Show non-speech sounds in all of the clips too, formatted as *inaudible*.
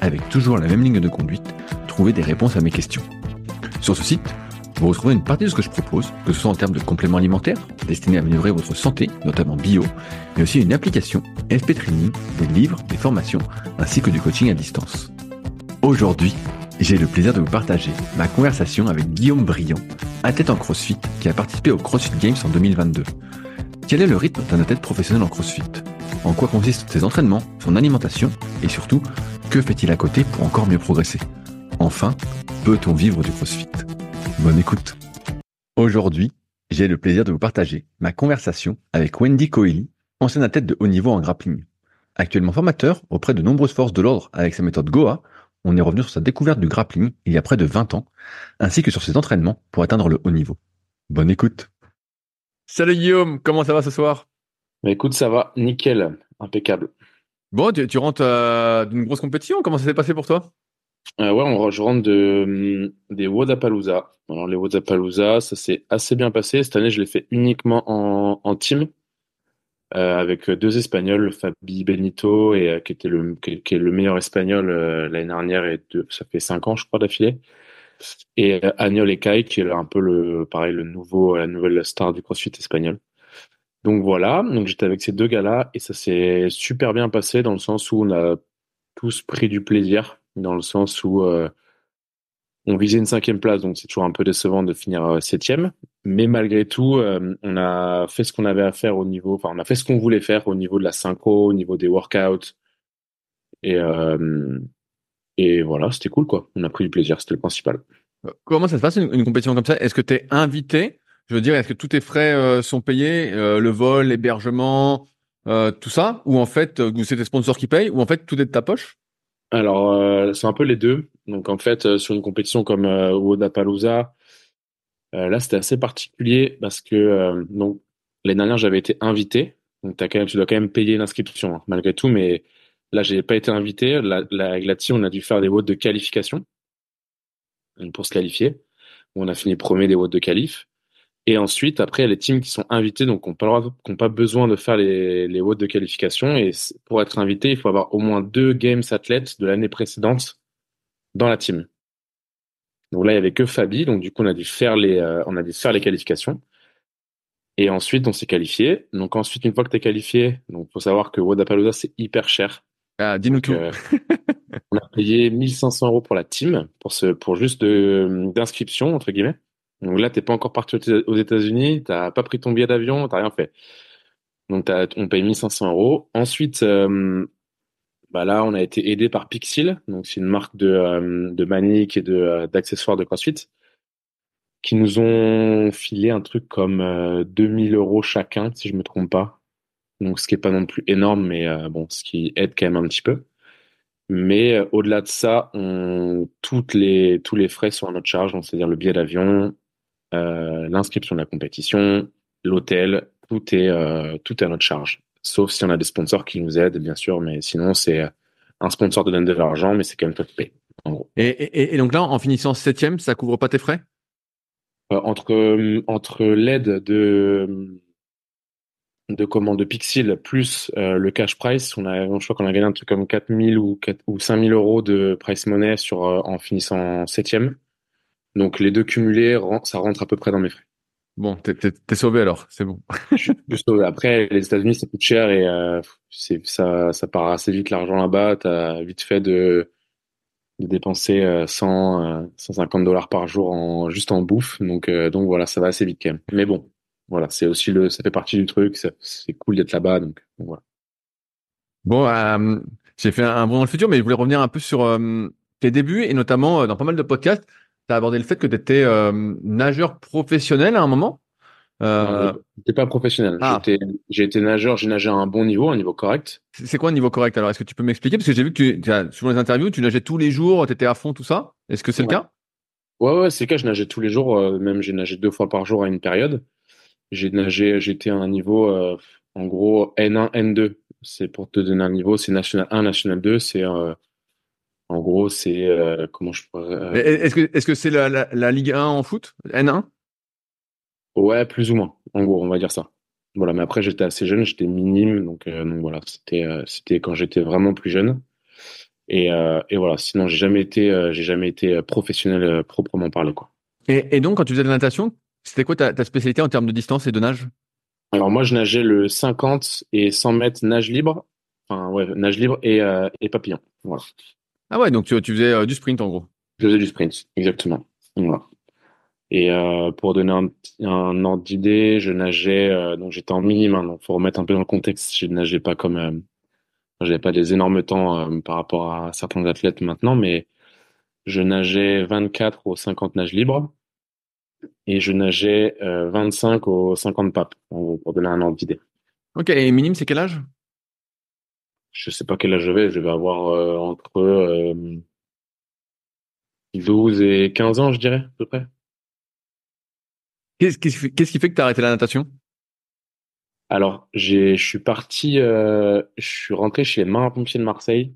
avec toujours la même ligne de conduite, trouver des réponses à mes questions. Sur ce site, vous retrouverez une partie de ce que je propose, que ce soit en termes de compléments alimentaires, destinés à améliorer votre santé, notamment bio, mais aussi une application, FP Training, des livres, des formations, ainsi que du coaching à distance. Aujourd'hui, j'ai le plaisir de vous partager ma conversation avec Guillaume Briand, athlète en CrossFit, qui a participé au CrossFit Games en 2022. Quel est le rythme d'un athlète professionnel en CrossFit? En quoi consistent ses entraînements, son alimentation et surtout, que fait-il à côté pour encore mieux progresser? Enfin, peut-on vivre du CrossFit? Bonne écoute. Aujourd'hui, j'ai le plaisir de vous partager ma conversation avec Wendy Coeli, ancienne athlète de haut niveau en grappling. Actuellement formateur auprès de nombreuses forces de l'ordre avec sa méthode Goa, on est revenu sur sa découverte du grappling il y a près de 20 ans, ainsi que sur ses entraînements pour atteindre le haut niveau. Bonne écoute. Salut Guillaume, comment ça va ce soir? Écoute, ça va, nickel, impeccable. Bon, tu, tu rentres euh, d'une grosse compétition, comment ça s'est passé pour toi? Euh, Ouais, on, je rentre de, hum, des Wodapalooza. Alors les Wodapalooza, ça s'est assez bien passé. Cette année, je l'ai fait uniquement en, en team. Euh, avec deux Espagnols, Fabi Benito, et, euh, qui, était le, qui, qui, est le meilleur Espagnol l'année dernière, et ça fait cinq ans, je crois, d'affilée. Et Agnol et Kai, qui est un peu le, pareil, le nouveau, la nouvelle star du crossfit espagnol. Donc voilà, donc j'étais avec ces deux gars-là, et ça s'est super bien passé dans le sens où on a tous pris du plaisir, dans le sens où on visait une cinquième place, donc c'est toujours un peu décevant de finir septième. Mais malgré tout, euh, on a fait ce qu'on avait à faire au niveau, enfin, on a fait ce qu'on voulait faire au niveau de la synchro, au niveau des workouts. Et, euh, et voilà, c'était cool, quoi. On a pris du plaisir, c'était le principal. Comment ça se passe une, une compétition comme ça? Est-ce que tu es invité Je veux dire, est-ce que tous tes frais euh, sont payés euh, Le vol, l'hébergement, euh, tout ça? Ou en fait, c'est tes sponsors qui payent Ou en fait, tout est de ta poche? Alors, c'est un peu les deux. Donc en fait, sur une compétition comme euh, Wodapalooza, là, c'était assez particulier parce que donc l'année dernière, j'avais été invité. Donc, as quand tu dois quand même payer l'inscription hein, malgré tout, mais là, j'ai pas été invité. La, la, on a dû faire des votes de qualification pour se qualifier. On a fini premier des votes de qualif. Et ensuite, après, il y a les teams qui sont invités, donc qui n'ont pas, besoin de faire les, les votes de qualification. Et pour être invité, il faut avoir au moins deux games athlètes de l'année précédente dans la team. Donc là, il y avait que Fabi, donc du coup, on a dû faire les, euh, on a dû faire les qualifications. Et ensuite, on s'est qualifié. Donc ensuite, une fois que tu es qualifié, donc faut savoir que Wodapalooza, c'est hyper cher. Ah, dis-nous tout. Euh, on a payé 1500 euros pour la team, pour ce, pour juste d'inscription, entre guillemets. Donc là, t'es pas encore parti aux États-Unis, t'as pas pris ton billet d'avion, t'as rien fait. Donc on paye 1500 euros. Ensuite, bah là, on a été aidé par Pixil, donc c'est une marque de, manique et euh, d'accessoires de CrossFit, qui nous ont filé un truc comme euh, 2000 euros chacun, si je me trompe pas. Donc, ce qui est pas non plus énorme, mais euh, bon, ce qui aide quand même un petit peu. Mais euh, au-delà de ça, tous les frais sont à notre charge, c'est-à-dire le billet d'avion, l'inscription de la compétition, l'hôtel, tout est tout est à notre charge. Sauf si on a des sponsors qui nous aident, bien sûr, mais sinon, c'est un sponsor te donne de l'argent, mais c'est quand même toi qui payes, en gros. Et, et, et, donc là, en finissant septième, ça couvre pas tes frais? Euh, Entre, entre l'aide de, de commande de Pixil plus euh, le cash price, on a, je crois qu'on a gagné un truc comme 4000 ou, 4, ou 5000 euros de price money sur, euh, en finissant septième. Donc les deux cumulés, ça rentre à peu près dans mes frais. Bon, t'es sauvé alors, c'est bon. *laughs* je suis sauvé. Après, les États-Unis, ça coûte cher et euh, c'est ça, ça part assez vite l'argent là-bas. T'as vite fait de, de dépenser 100, euh, 150 euh, dollars par jour en juste en bouffe. Donc, euh, donc voilà, ça va assez vite quand même. Mais bon, voilà, c'est aussi le, ça fait partie du truc. C'est cool d'être là-bas, donc, donc, voilà. Bon, euh, j'ai fait un bon dans le futur, mais je voulais revenir un peu sur tes débuts et notamment dans pas mal de podcasts tu as abordé le fait que tu étais euh, nageur professionnel à un moment. Euh... J'étais pas professionnel. Ah. J'ai été nageur, j'ai nagé à un bon niveau, un niveau correct. C'est quoi un niveau correct alors? Est-ce que tu peux m'expliquer? Parce que j'ai vu que tu, as, sur les interviews, tu nageais tous les jours, tu étais à fond, tout ça. Est-ce que c'est le cas? Ouais, ouais, c'est le cas. Je nageais tous les jours, euh, même j'ai nagé deux fois par jour à une période. J'ai nagé, j'étais à un niveau, euh, en gros, N1, N2. C'est pour te donner un niveau, c'est National 1, National 2. C'est, en gros, c'est, euh, comment je pourrais, euh, Est-ce que est-ce que c'est la, la, la Ligue 1 en foot? N1 ouais, plus ou moins. En gros, on va dire ça. Voilà, mais après, j'étais assez jeune, j'étais minime, donc, euh, donc voilà, c'était, c'était quand j'étais vraiment plus jeune. Et, et voilà, sinon, j'ai jamais été, j'ai jamais été professionnel proprement parlé, quoi. et, et donc, quand tu faisais de la natation, c'était quoi ta, ta spécialité en termes de distance et de nage? Alors moi, je nageais le 50 et 100 mètres nage libre. Enfin, ouais, nage libre et, et papillon. Voilà. Ah ouais, donc tu, tu faisais euh, du sprint en gros. Je faisais du sprint, exactement. Voilà. Et euh, pour donner un, un ordre d'idée, je nageais, euh, donc j'étais en minime, hein, donc faut remettre un peu dans le contexte. Je nageais pas comme, euh, j'avais pas des énormes temps par rapport à certains athlètes maintenant, mais je nageais 24 aux 50 nages libres et je nageais euh, 25 aux 50 papes, en gros, pour donner un ordre d'idée. Ok, et minime, c'est quel âge? Je sais pas quel âge j'avais, je vais avoir euh, entre euh, 12 et 15 ans, je dirais, à peu près. Qu'est-ce qui fait- qu'est-ce qui fait que tu as arrêté la natation? Alors, j'ai, je suis parti, euh, je suis rentré chez les Marins-Pompiers de Marseille,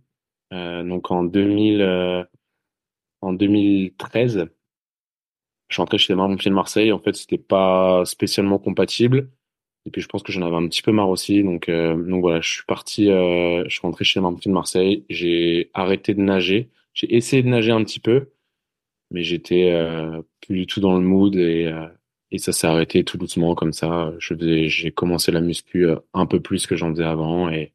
euh, donc en 2000, euh, en 2013. Je suis rentré chez les Marins-Pompiers de Marseille. En fait, c'était pas spécialement compatible. Et puis, je pense que j'en avais un petit peu marre aussi. Donc, euh, donc voilà, je suis parti, euh, je suis rentré chez de Marseille. J'ai arrêté de nager. J'ai essayé de nager un petit peu, mais j'étais euh, plus du tout dans le mood et, euh, et ça s'est arrêté tout doucement comme ça. Je faisais, j'ai commencé la muscu euh, un peu plus que j'en faisais avant et,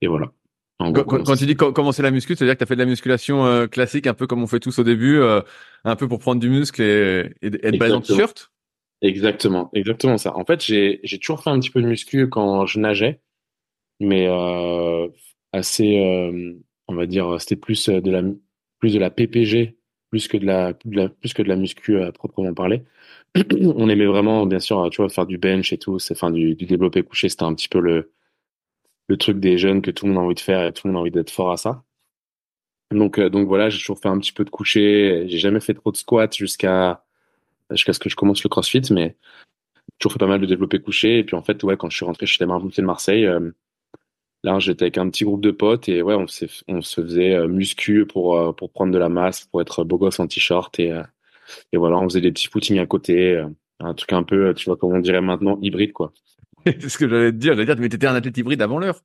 et voilà. En Quand, gros, quand- quand tu dis co- commencer la muscu, c'est-à-dire que tu as fait de la musculation euh, classique, un peu comme on fait tous au début, euh, un peu pour prendre du muscle et, et, être balèze en t-shirt? Exactement, exactement ça. En fait, j'ai toujours fait un petit peu de muscu quand je nageais, mais euh, assez, euh, on va dire, c'était plus de la plus de la PPG, plus que de la, plus que de la muscu à proprement parler. *clears throat* On aimait vraiment, bien sûr, tu vois, faire du bench et tout, enfin du, du développé couché, c'était un petit peu le le truc des jeunes que tout le monde a envie de faire et tout le monde a envie d'être fort à ça. Donc euh, donc voilà, j'ai toujours fait un petit peu de couché, j'ai jamais fait trop de squats jusqu'à jusqu'à ce que je commence le CrossFit, mais toujours fait pas mal de développé couché. Et puis en fait, ouais, quand je suis rentré chez les Marins de Marseille, euh, là, j'étais avec un petit groupe de potes et ouais, on, se faisait euh, muscu pour, euh, pour prendre de la masse, pour être beau gosse en t-shirt. Et, et voilà, on faisait des petits footings à côté. un truc un peu, tu vois, comme on dirait maintenant, hybride, quoi. *laughs* C'est ce que j'allais te dire. J'allais dire, mais t'étais un athlète hybride avant l'heure.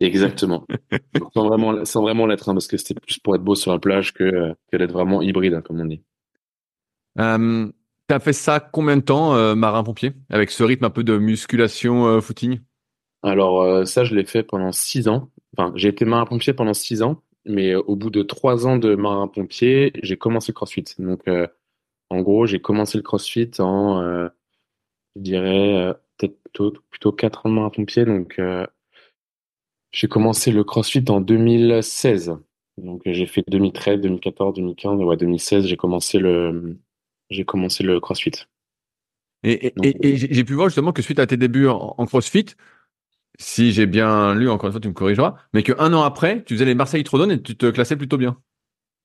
Exactement. *laughs* Sans vraiment, sans vraiment l'être, hein, parce que c'était plus pour être beau sur la plage que, que d'être vraiment hybride, hein, comme on dit. T'as fait ça combien de temps, euh, marin-pompier, avec ce rythme un peu de musculation euh, footing? Alors euh, ça, je l'ai fait pendant six ans. Enfin, j'ai été marin-pompier pendant six ans, mais au bout de trois ans de marin-pompier, j'ai commencé le CrossFit. Donc, en gros, j'ai commencé le CrossFit en, je dirais, peut-être plutôt, plutôt quatre ans de marin-pompier. Donc, j'ai commencé le CrossFit en 2016. Donc, j'ai fait 2013, 2014, 2015, ouais, 2016, j'ai commencé le, j'ai commencé le CrossFit. Et, et, Donc, et- et j'ai pu voir justement que suite à tes débuts en, en CrossFit, si j'ai bien lu, encore une fois, tu me corrigeras, mais qu'un an après, tu faisais les Marseille Trodon et tu te classais plutôt bien.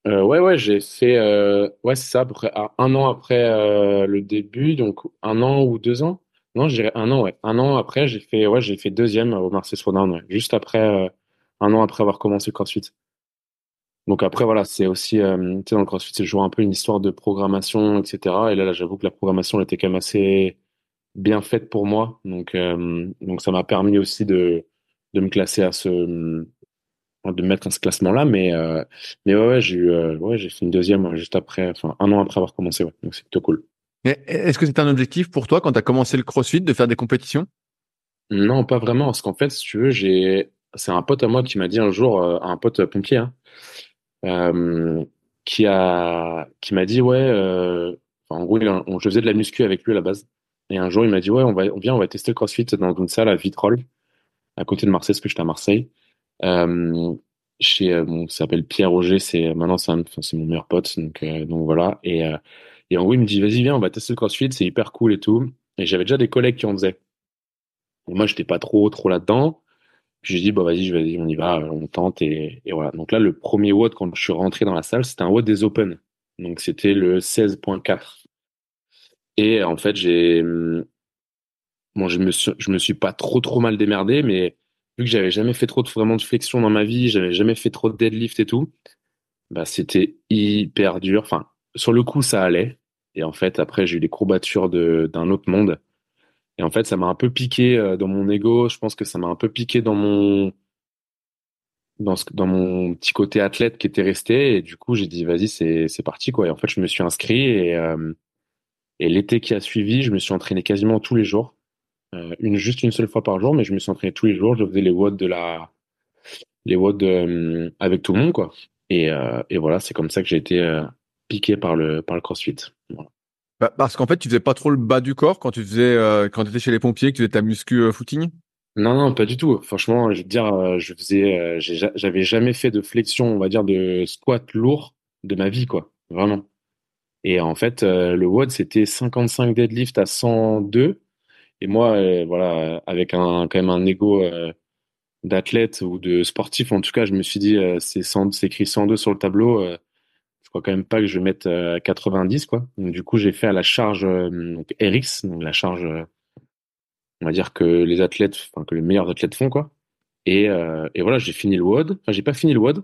Euh, ouais, ouais, j'ai fait, euh, ouais, c'est ça, à peu près à un an après euh, le début, donc un an ou deux ans. Non, je dirais un an, ouais. Un an après, j'ai fait, ouais, j'ai fait deuxième au Marseille ouais. Juste après, euh, un an après avoir commencé le CrossFit. Donc après, voilà, c'est aussi, euh, tu sais, dans le CrossFit, c'est toujours un peu une histoire de programmation, etc. Et là, là, j'avoue que la programmation elle était quand même assez bien faite pour moi. Donc, euh, donc ça m'a permis aussi de, de me classer à ce, de me mettre à ce classement-là. Mais, euh, mais ouais, ouais, j'ai eu, ouais, j'ai fait une deuxième juste après, enfin, un an après avoir commencé, ouais. Donc c'est plutôt cool. Est-ce que c'était un objectif pour toi quand tu as commencé le CrossFit de faire des compétitions? Non, pas vraiment, parce qu'en fait, si tu veux, j'ai, c'est un pote à moi qui m'a dit un jour, un pote pompier, hein, euh, qui a, qui m'a dit, ouais, euh, en gros, on, je faisais de la muscu avec lui à la base. Et un jour, il m'a dit, ouais, on va, on vient, on va tester le CrossFit dans une salle à Vitrolles, à côté de Marseille, parce que j'étais à Marseille. Euh, chez, euh, bon, s'appelle Pierre Roger, c'est, maintenant, c'est mon meilleur pote, donc, donc voilà. Et, et en gros, il me dit, vas-y, viens, on va tester le CrossFit, c'est hyper cool et tout. Et j'avais déjà des collègues qui en faisaient. Et moi, j'étais pas trop, trop là-dedans. Puis j'ai dit, bah vas-y, vas-y, on y va, on tente et, voilà. Donc là, le premier WOD quand je suis rentré dans la salle, c'était un WOD des Open. Donc c'était le 16.4. Et en fait, j'ai, bon, je me suis, je me suis pas trop, trop mal démerdé, mais vu que j'avais jamais fait trop de, vraiment de flexion dans ma vie, j'avais jamais fait trop de deadlift et tout, bah c'était hyper dur. Enfin, sur le coup, ça allait. Et en fait, après, j'ai eu des courbatures d'un autre monde. Et en fait, ça m'a un peu piqué euh, dans mon ego. Je pense que ça m'a un peu piqué dans mon dans, mon petit côté athlète qui était resté. Et du coup, j'ai dit, vas-y, c'est, parti, quoi. Et en fait, je me suis inscrit et, euh, et l'été qui a suivi, je me suis entraîné quasiment tous les jours. Euh, une, juste une seule fois par jour, mais je me suis entraîné tous les jours. Je faisais les WOD de la, les avec tout le monde, quoi. Et, et voilà, c'est comme ça que j'ai été piqué par le, par le CrossFit. Voilà. Bah, parce qu'en fait, tu faisais pas trop le bas du corps quand tu faisais, euh, quand tu étais chez les pompiers, que tu faisais ta muscu euh, footing? Non, non, pas du tout. Franchement, je veux dire, euh, je faisais, j'avais jamais fait de flexion, on va dire, de squat lourd de ma vie, quoi. Vraiment. Et en fait, le WOD, c'était 55 deadlift à 102. Et moi, voilà, avec un, quand même un ego d'athlète ou de sportif, en tout cas, je me suis dit, c'est écrit 102 sur le tableau je crois quand même pas que je vais mettre euh, 90 quoi. Donc, du coup, j'ai fait à la charge euh, donc RX, donc la charge, euh, on va dire que les athlètes, enfin que les meilleurs athlètes font quoi. Et, euh, voilà, j'ai fini le WOD. Enfin, j'ai pas fini le WOD,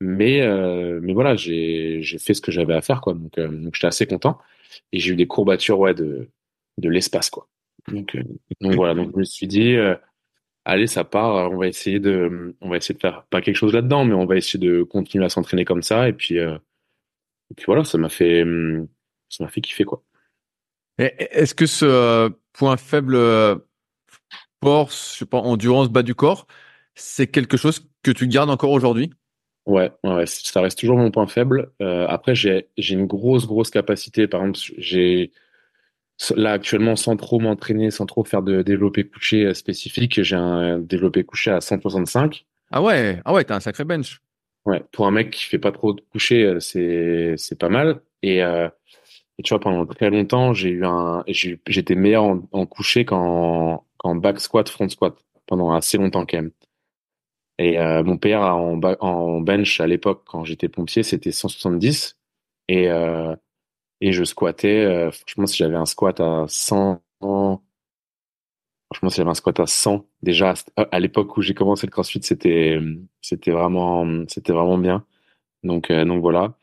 mais euh, mais voilà, j'ai fait ce que j'avais à faire quoi. Donc donc j'étais assez content. Et j'ai eu des courbatures ouais de de l'espace quoi. Donc donc voilà, donc je me suis dit allez, ça part, on va essayer de, on va essayer de faire pas quelque chose là-dedans, mais on va essayer de continuer à s'entraîner comme ça, et puis, euh, et puis voilà, ça m'a fait, hum, ça m'a fait kiffer quoi. Est-ce que ce point faible force, je sais pas, endurance bas du corps, c'est quelque chose que tu gardes encore aujourd'hui? Ouais, ouais, ça reste toujours mon point faible. Euh, après, j'ai une grosse grosse capacité. Par exemple, j'ai là actuellement sans trop m'entraîner, sans trop faire de développé couché euh, spécifique, j'ai un développé couché à 165. Ah ouais, ah ouais, t'as un sacré bench. Ouais, pour un mec qui fait pas trop de coucher, euh, c'est c'est pas mal. Et, euh, tu vois, pendant très longtemps, j'ai eu un, j'étais meilleur en, coucher qu'en qu'en back squat, front squat pendant assez longtemps quand même. Et euh, mon PR en, en bench à l'époque quand j'étais pompier, c'était 170 et euh, et je squattais. Euh, franchement, si j'avais un squat à 100 Franchement, si j'avais un squat à 100, déjà à l'époque où j'ai commencé le CrossFit, c'était c'était vraiment c'était vraiment bien. Donc euh, donc voilà.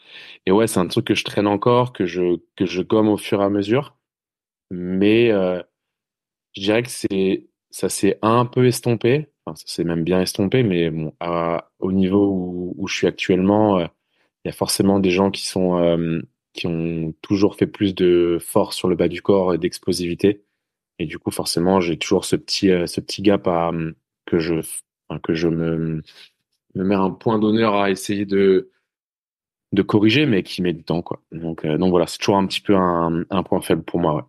Et ouais, c'est un truc que je traîne encore, que je que je gomme au fur et à mesure. Mais euh, je dirais que c'est ça s'est un peu estompé. Enfin, ça s'est même bien estompé, mais bon, à, au niveau où, où, je suis actuellement, euh, il y a forcément des gens qui sont euh, qui ont toujours fait plus de force sur le bas du corps et d'explosivité. Et du coup, forcément, j'ai toujours ce petit, euh, ce petit gap à, que je, que je me, me mets un point d'honneur à essayer de, de corriger, mais qui met du temps, quoi. Donc, euh, donc voilà, c'est toujours un petit peu un, un point faible pour moi, ouais.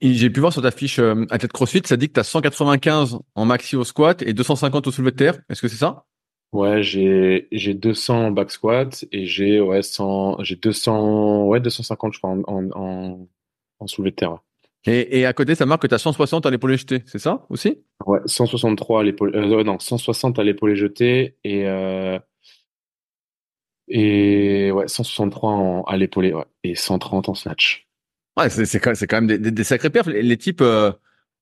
J'ai pu voir sur ta fiche euh, athlète CrossFit, ça dit que tu as 195 en maxi au squat et 250 au soulevé de terre. Est-ce que c'est ça? Ouais, j'ai j'ai 200 en back squat et j'ai ouais 100 j'ai 200 ouais 250 je crois en en, en soulevé de terre. Et, et à côté, ça marque que tu as 160 à l'épaule jeté, c'est ça aussi? Ouais, 163 à l'épaule, euh, non, 160 à l'épaule jeté et euh, et ouais, 163 en, à l'épaulé, ouais, et 130 en snatch. Ouais, c'est c'est quand, quand même des, des, des sacrés perfs. Les, les types euh,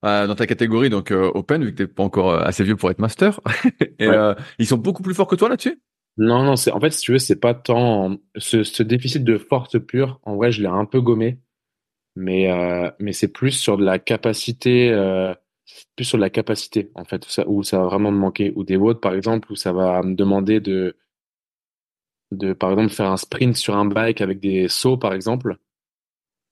euh, dans ta catégorie, donc Open, vu que t'es pas encore assez vieux pour être master, *laughs* et ouais. ils sont beaucoup plus forts que toi là-dessus? Non, non, c'est en fait, si tu veux, c'est pas tant ce, ce déficit de force pure. En vrai, je l'ai un peu gommé mais euh, mais c'est plus sur de la capacité euh, plus sur de la capacité en fait où ça, va vraiment me manquer. Ou des WOD par exemple où ça va me demander de de par exemple faire un sprint sur un bike avec des sauts par exemple.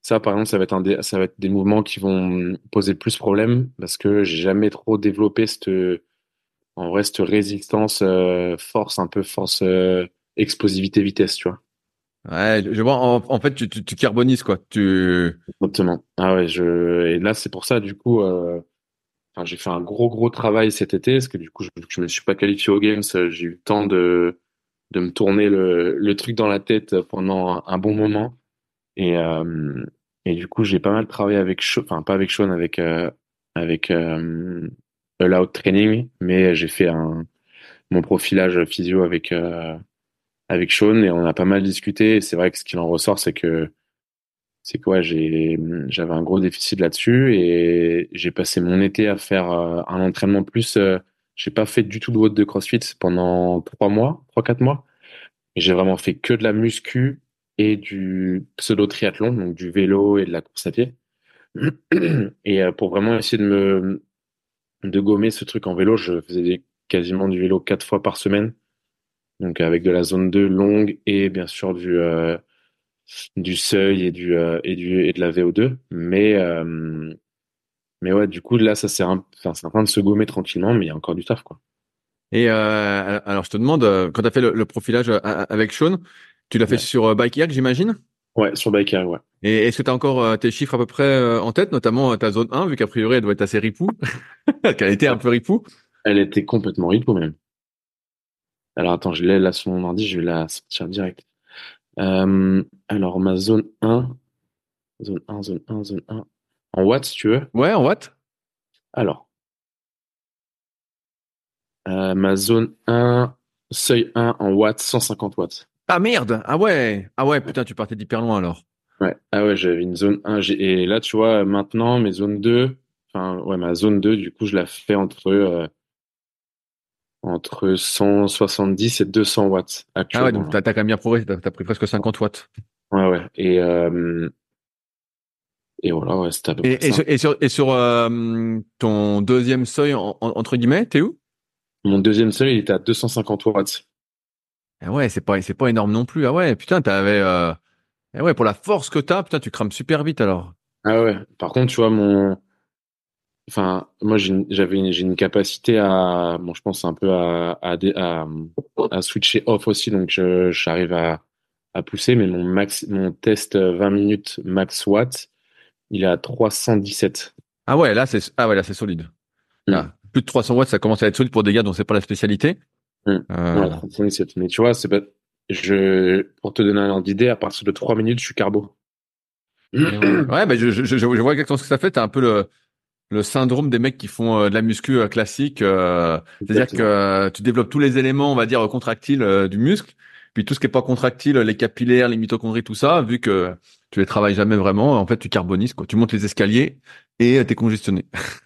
Ça par exemple ça va être un des, ça va être des mouvements qui vont poser plus problème parce que j'ai jamais trop développé cette en vrai cette résistance euh, force un peu force euh, explosivité vitesse tu vois Ouais, je vois. En, en fait, tu, tu, tu, carbonises quoi. Tu. Exactement. Ah ouais, je et là c'est pour ça du coup. Euh... Enfin, j'ai fait un gros gros travail cet été parce que du coup je, je me suis pas qualifié aux games. J'ai eu le temps de de me tourner le, le truc dans la tête pendant un, bon moment et euh... Et du coup, j'ai pas mal travaillé avec enfin pas avec Sean, avec euh, avec euh, All Out Training, mais j'ai fait un mon profilage physio avec euh, avec Sean et on a pas mal discuté. C'est vrai que ce qu'il en ressort, c'est que c'est quoi j'avais un gros déficit là-dessus et j'ai passé mon été à faire euh, un entraînement plus. Euh, j'ai pas fait du tout de WOD de CrossFit pendant trois mois, trois quatre mois. J'ai vraiment fait que de la muscu et du pseudo triathlon, donc du vélo et de la course à pied. *clears throat* Et euh, pour vraiment essayer de me de gommer ce truc en vélo, je faisais quasiment du vélo quatre fois par semaine, donc avec de la zone 2 longue et bien sûr du euh, du seuil et du euh, et du et de la VO2. Mais euh, mais ouais, du coup là ça c'est un, enfin, c'est en train de se gommer tranquillement, mais il y a encore du taf quoi. Et alors, je te demande, quand tu as fait le, le profilage avec Sean, tu l'as fait sur Bike Hack, j'imagine? Ouais, sur Biker, ouais. Et est-ce que tu as encore tes chiffres à peu près en tête, notamment ta zone 1, vu qu'a priori elle doit être assez ripou, *laughs* qu'elle était un peu ripou? Elle était complètement ripo même. Alors attends, je l'ai là sur mon ordi, je vais la sortir direct. Euh, alors ma zone 1, zone 1, zone 1, zone 1. En watts, si tu veux. Ouais, en watts Alors, euh, ma zone 1, seuil 1 en watts, 150 watts. Ah merde Ah ouais Ah ouais, putain, tu partais d'hyper loin alors. Ouais. Ah ouais, j'avais une zone 1. j'ai- Et là, tu vois, maintenant, mes zones 2, enfin, ouais, ma zone 2, du coup, je la fais entre, euh, entre 170 et 200 watts Ah ouais, actuellement. donc t'as t'as quand même bien progressé, t'as t'as pris presque 50 watts. Ouais, ouais. Et, euh, et voilà, ouais, c'était à peu Et, près et ça. sur, et sur, et sur, euh, ton deuxième seuil, en- en- entre guillemets, t'es où? Mon deuxième seuil, il était à 250 watts. Ah ouais, c'est pas, c'est pas énorme non plus. Ah ouais, putain, t'avais... Euh... Ah ouais, pour la force que t'as, putain, tu crames super vite alors. Ah ouais. Par contre, tu vois, mon, enfin, moi, j'ai une- j'avais une, j'ai une capacité à, bon, je pense un peu à, à, dé- à, à switcher off aussi, donc j'arrive à, à pousser, mais mon max, mon test euh, 20 minutes max watts, il est à 317. Ah ouais, là, c'est, ah ouais, là, c'est solide. Mm. Là, plus de 300 watts, ça commence à être solide pour des gars dont c'est pas la spécialité. Mm. Euh, Ouais, 317. Mais tu vois, c'est pas, je, pour te donner un ordre d'idée, à partir de 3 minutes, je suis carbo. ouais, je, je, je vois exactement ce que ça fait. T'as un peu le, le syndrome des mecs qui font euh, de la muscu euh, classique. euh, C'est-à-dire que tu développes tous les éléments, on va dire, contractiles du muscle. Puis tout ce qui est pas contractile, les capillaires, les mitochondries, tout ça, vu que tu les travailles jamais vraiment, en fait, tu carbonises, quoi. Tu montes les escaliers et t'es congestionné.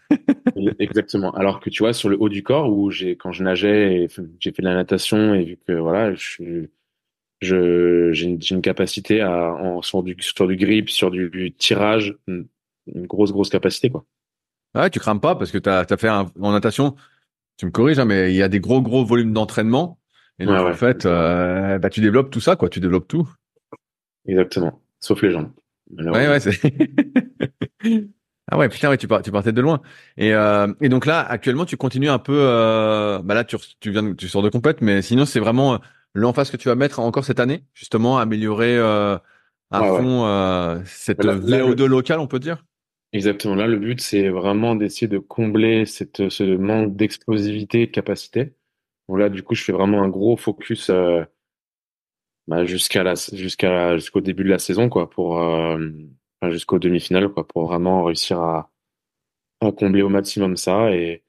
*laughs* Exactement. Alors que tu vois, sur le haut du corps, où j'ai, quand je nageais, j'ai fait de la natation et vu que voilà, je suis, je, j'ai une, une capacité à, en, sur du, sur du grip, sur du, du tirage, une, une grosse, grosse capacité, quoi. Ouais, tu crames pas parce que t'as as fait un, en natation, tu me corriges, hein, mais il y a des gros, gros volumes d'entraînement. Et donc, Ouais, en fait, euh, bah, tu développes tout ça, quoi. Tu développes tout. Exactement. Sauf les jambes. Ouais, ouais, *laughs* ah ouais, putain, ouais, tu, par- tu partais de loin. Et, euh, et donc là, actuellement, tu continues un peu. Euh, bah là, tu, tu viens, tu sors de compète, mais sinon, c'est vraiment euh, l'emphase que tu vas mettre encore cette année, justement, améliorer euh, à Ouais, ouais. fond euh, cette Là- là, VO2 locale, on peut dire? Exactement. Là, le but, c'est vraiment d'essayer de combler cette, ce manque d'explosivité et de capacité. Donc là, du coup, je fais vraiment un gros focus euh, bah, jusqu'à la, jusqu'à jusqu'au début de la saison, quoi, pour euh, enfin, jusqu'aux demi-finales, quoi, pour vraiment réussir à, à combler au maximum ça. Et de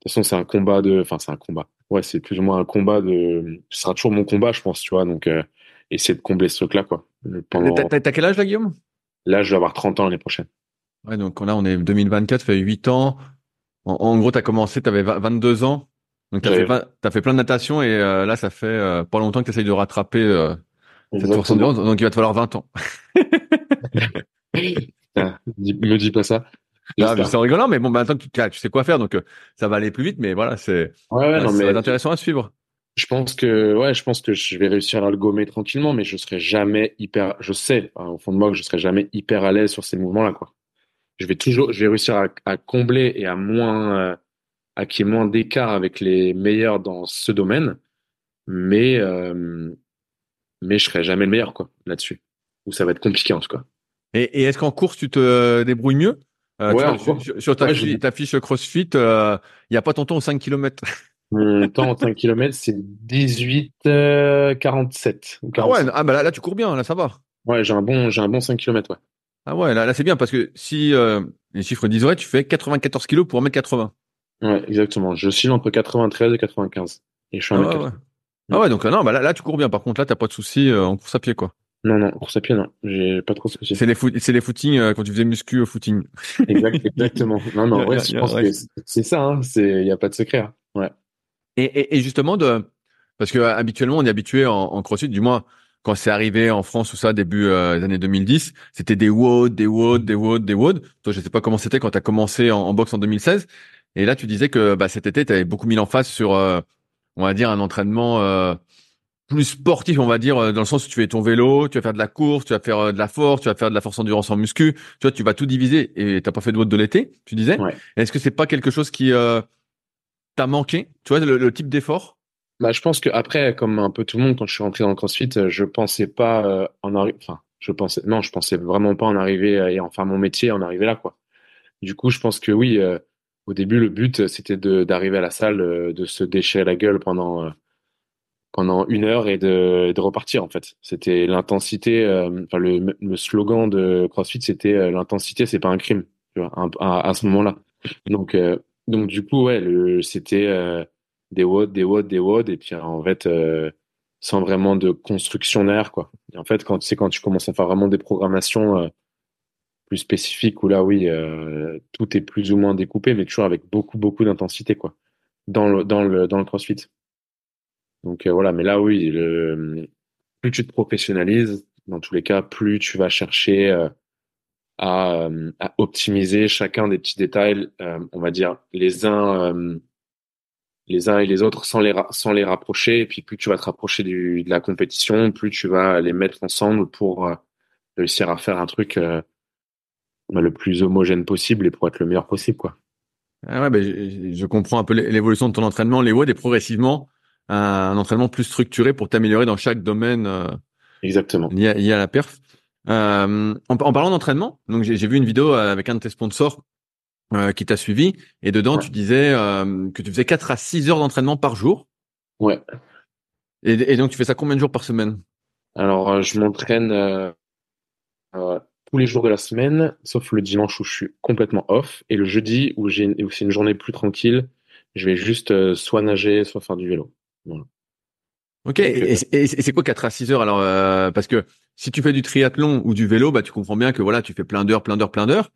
toute façon, c'est un combat de, enfin, c'est un combat. Ouais, c'est plus ou moins un combat de. Ce sera toujours mon combat, je pense, tu vois. Donc, euh, essayer de combler ce truc-là, quoi. Pendant... T'as- t'as quel âge là, Guillaume? Là, je vais avoir 30 ans l'année prochaine. Ouais, donc là, on est 2024, ça fait 8 ans. En, en gros, t'as commencé, t'avais 20 22 ans. Donc, t'as J'avais- fait, plein de natation et euh, là, ça fait euh, pas longtemps que t'essayes de rattraper euh, cette force Exactement. endurance. Donc, il va te falloir 20 ans. *laughs* Dis- me dis pas ça. C'est en rigolant, mais bon, bah, maintenant que tu, tu sais quoi faire, donc euh, ça va aller plus vite, mais voilà, c'est Ouais, ouais, mais intéressant à suivre. je pense que, ouais, je pense que je vais réussir à le gommer tranquillement, mais je serai jamais hyper, je sais, hein, au fond de moi, que je serai jamais hyper à l'aise sur ces mouvements-là, quoi. Je vais toujours, je vais réussir à, à combler et à moins, euh, à qu'il y ait moins d'écart avec les meilleurs dans ce domaine, mais, euh, mais je serai jamais le meilleur, quoi, là-dessus. Ou ça va être compliqué, en tout cas. Et, et est-ce qu'en course, tu te débrouilles mieux? Euh, Ouais, vois, sur, course. sur- sur ta, Ouais, fiche CrossFit, il n'y a pas ton temps aux 5 km. *laughs* Mon temps en 5 km, c'est 18, euh, 47. ou Ah ouais, 45. ah bah là, là, tu cours bien, là, ça va. Ouais, j'ai un bon, j'ai un bon 5 km, ouais. Ah ouais, là, là c'est bien parce que si euh, les chiffres disent vrai, tu fais 94 kilos pour 1m80. Ouais, exactement. Je suis entre 93 et 95. Et je suis Ah ouais, ouais. Ah ouais, donc euh, non, bah là, là tu cours bien. Par contre, là, t'as pas de soucis euh, en course à pied, quoi. Non, non, course à pied, non. J'ai pas trop de soucis. C'est les foot, c'est les footings euh, quand tu faisais muscu au footing. *laughs* Exact, exactement. Non, non, *laughs* ouais, a- je a- pense ouais. que c'est- ça, hein. C'est, y a pas de secret. hein. Ouais. Et, et, et justement de, parce que habituellement on est habitué en, en CrossFit, du moins quand c'est arrivé en France ou ça début euh, des années 2010, c'était des WOD, des WOD, des WOD, des WOD. Toi, je sais pas comment c'était quand tu as commencé en, en boxe en 2016. Et là, tu disais que bah, cet été, tu avais beaucoup mis l'emphase sur, euh, on va dire, un entraînement euh, plus sportif, on va dire, euh, dans le sens où tu fais ton vélo, tu vas faire de la course, tu vas faire euh, de la force, tu vas faire de la force endurance en muscu. Tu vois, tu vas tout diviser. Et t'as pas fait de WOD de l'été, tu disais. Ouais. Est-ce que c'est pas quelque chose qui euh, t'a manqué? Tu vois, le, le type d'effort? Bah, je pense que après, comme un peu tout le monde, quand je suis rentré dans le CrossFit, euh, je pensais pas euh, en arriver. Enfin, je pensais non, je pensais vraiment pas en arriver euh, et en faire mon métier, en arriver là, quoi. Du coup, je pense que oui. au début, le but, c'était d'arriver à la salle, de se déchirer la gueule pendant pendant une heure et de, de repartir. En fait, c'était l'intensité. Enfin, le, le slogan de CrossFit, c'était l'intensité, c'est pas un crime. Tu vois, à, à ce moment-là. Donc, donc du coup, ouais, c'était des WOD, des WOD, des WOD, et puis en fait, euh, sans vraiment de construction derrière, quoi. Et en fait, quand c'est quand tu commences à faire vraiment des programmations euh, plus spécifiques, où là, oui, euh, tout est plus ou moins découpé, mais toujours avec beaucoup, beaucoup d'intensité, quoi, dans le, dans le, dans le CrossFit. Donc voilà, mais là, oui, le, plus tu te professionnalises, dans tous les cas, plus tu vas chercher à, à optimiser chacun des petits détails, on va dire les uns, les uns et les autres sans les, sans les rapprocher. Et puis plus tu vas te rapprocher du, de la compétition, plus tu vas les mettre ensemble pour euh, réussir à faire un truc euh, bah, le plus homogène possible et pour être le meilleur possible, quoi. Ah ouais, ben, je, je comprends un peu l'é- l'évolution de ton entraînement, les WOD, et progressivement un, un entraînement plus structuré pour t'améliorer dans chaque domaine euh, Exactement. lié, à, lié à la perf. En, en parlant d'entraînement, donc j'ai vu une vidéo avec un de tes sponsors euh, qui t'a suivi, et dedans Ouais. tu disais euh, que tu faisais 4 à 6 heures d'entraînement par jour. Ouais. Et, et donc tu fais ça combien de jours par semaine? Alors, euh, je m'entraîne euh, euh, tous les jours de la semaine, sauf le dimanche où je suis complètement off, et le jeudi où j'ai où c'est une journée plus tranquille, je vais juste euh, soit nager, soit faire du vélo. Ok, Donc, et, et- et c'est quoi 4 à 6 heures? Alors euh, Parce que si tu fais du triathlon ou du vélo, bah tu comprends bien que voilà, tu fais plein d'heures, plein d'heures, plein d'heures.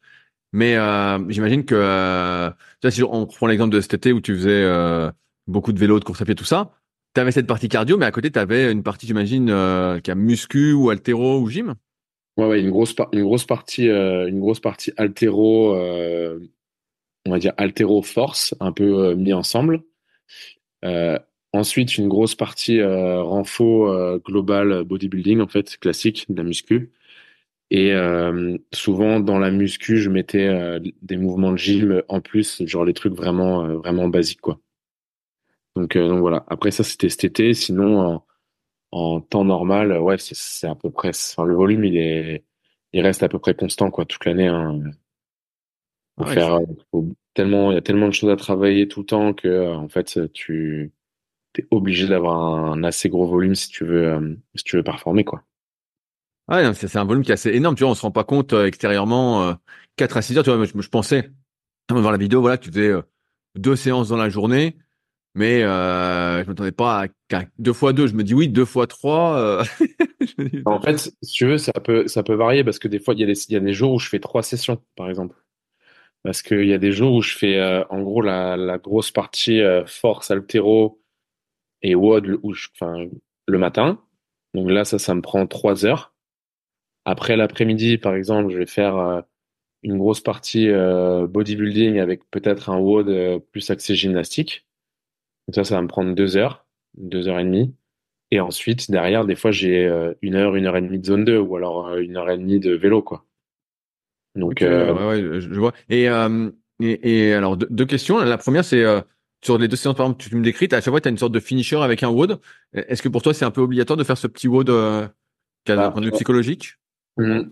Mais euh, j'imagine que euh, si on prend l'exemple de cet été où tu faisais euh, beaucoup de vélo, de course à pied, tout ça, tu avais cette partie cardio, mais à côté tu avais une partie, j'imagine, qui a muscu ou altéro ou gym? Ouais, ouais, une grosse, une grosse partie, une grosse partie altéro, on va dire altéro force, un peu mis ensemble. Ensuite, une grosse partie renfo euh, global bodybuilding, en fait, classique, de la muscu. Et euh, souvent, dans la muscu, je mettais euh, des mouvements de gym en plus, genre les trucs vraiment, euh, vraiment basiques, quoi. Donc, donc voilà. Après, ça, c'était cet été. Sinon, en, en temps normal, ouais, c'est à peu près. Enfin, le volume, il est, il reste à peu près constant, quoi, toute l'année. Hein. Faut ouais, faire, faut tellement, il y a tellement de choses à travailler tout le temps que, en fait, tu es obligé d'avoir un, assez gros volume si tu veux, si tu veux performer, quoi. Ah, c'est un volume qui est assez énorme. Tu vois, on se rend pas compte euh, extérieurement. euh, 4 à 6 heures, tu vois, je, pensais, avant la vidéo, voilà, tu faisais euh, deux séances dans la journée. Mais euh, je m'attendais pas à, deux fois deux. Je me dis oui, deux fois trois. euh, *laughs* En fait, si tu veux, ça peut, varier parce que des fois, il y a des, jours où je fais trois sessions, par exemple. Parce qu'il y a des jours où je fais, en gros, la, grosse partie force, altéro et WOD où le matin. Donc là, ça, ça me prend trois heures. Après l'après-midi, par exemple, je vais faire euh, une grosse partie euh, bodybuilding avec peut-être un WOD euh, plus axé gymnastique. Donc ça, ça va me prendre deux heures, deux heures et demie. Et ensuite, derrière, des fois, j'ai une heure, une heure et demie de zone 2 ou alors une heure et demie de vélo, quoi. Donc, euh, ouais, ouais, je, vois. Et, euh, et, et alors, deux, deux questions. La première, c'est euh, sur les deux séances, par exemple, tu me décris, à chaque fois, tu as une sorte de finisher avec un WOD. Est-ce que pour toi, c'est un peu obligatoire de faire ce petit WOD qui a Bah, d'un point de vue psychologique? Mm,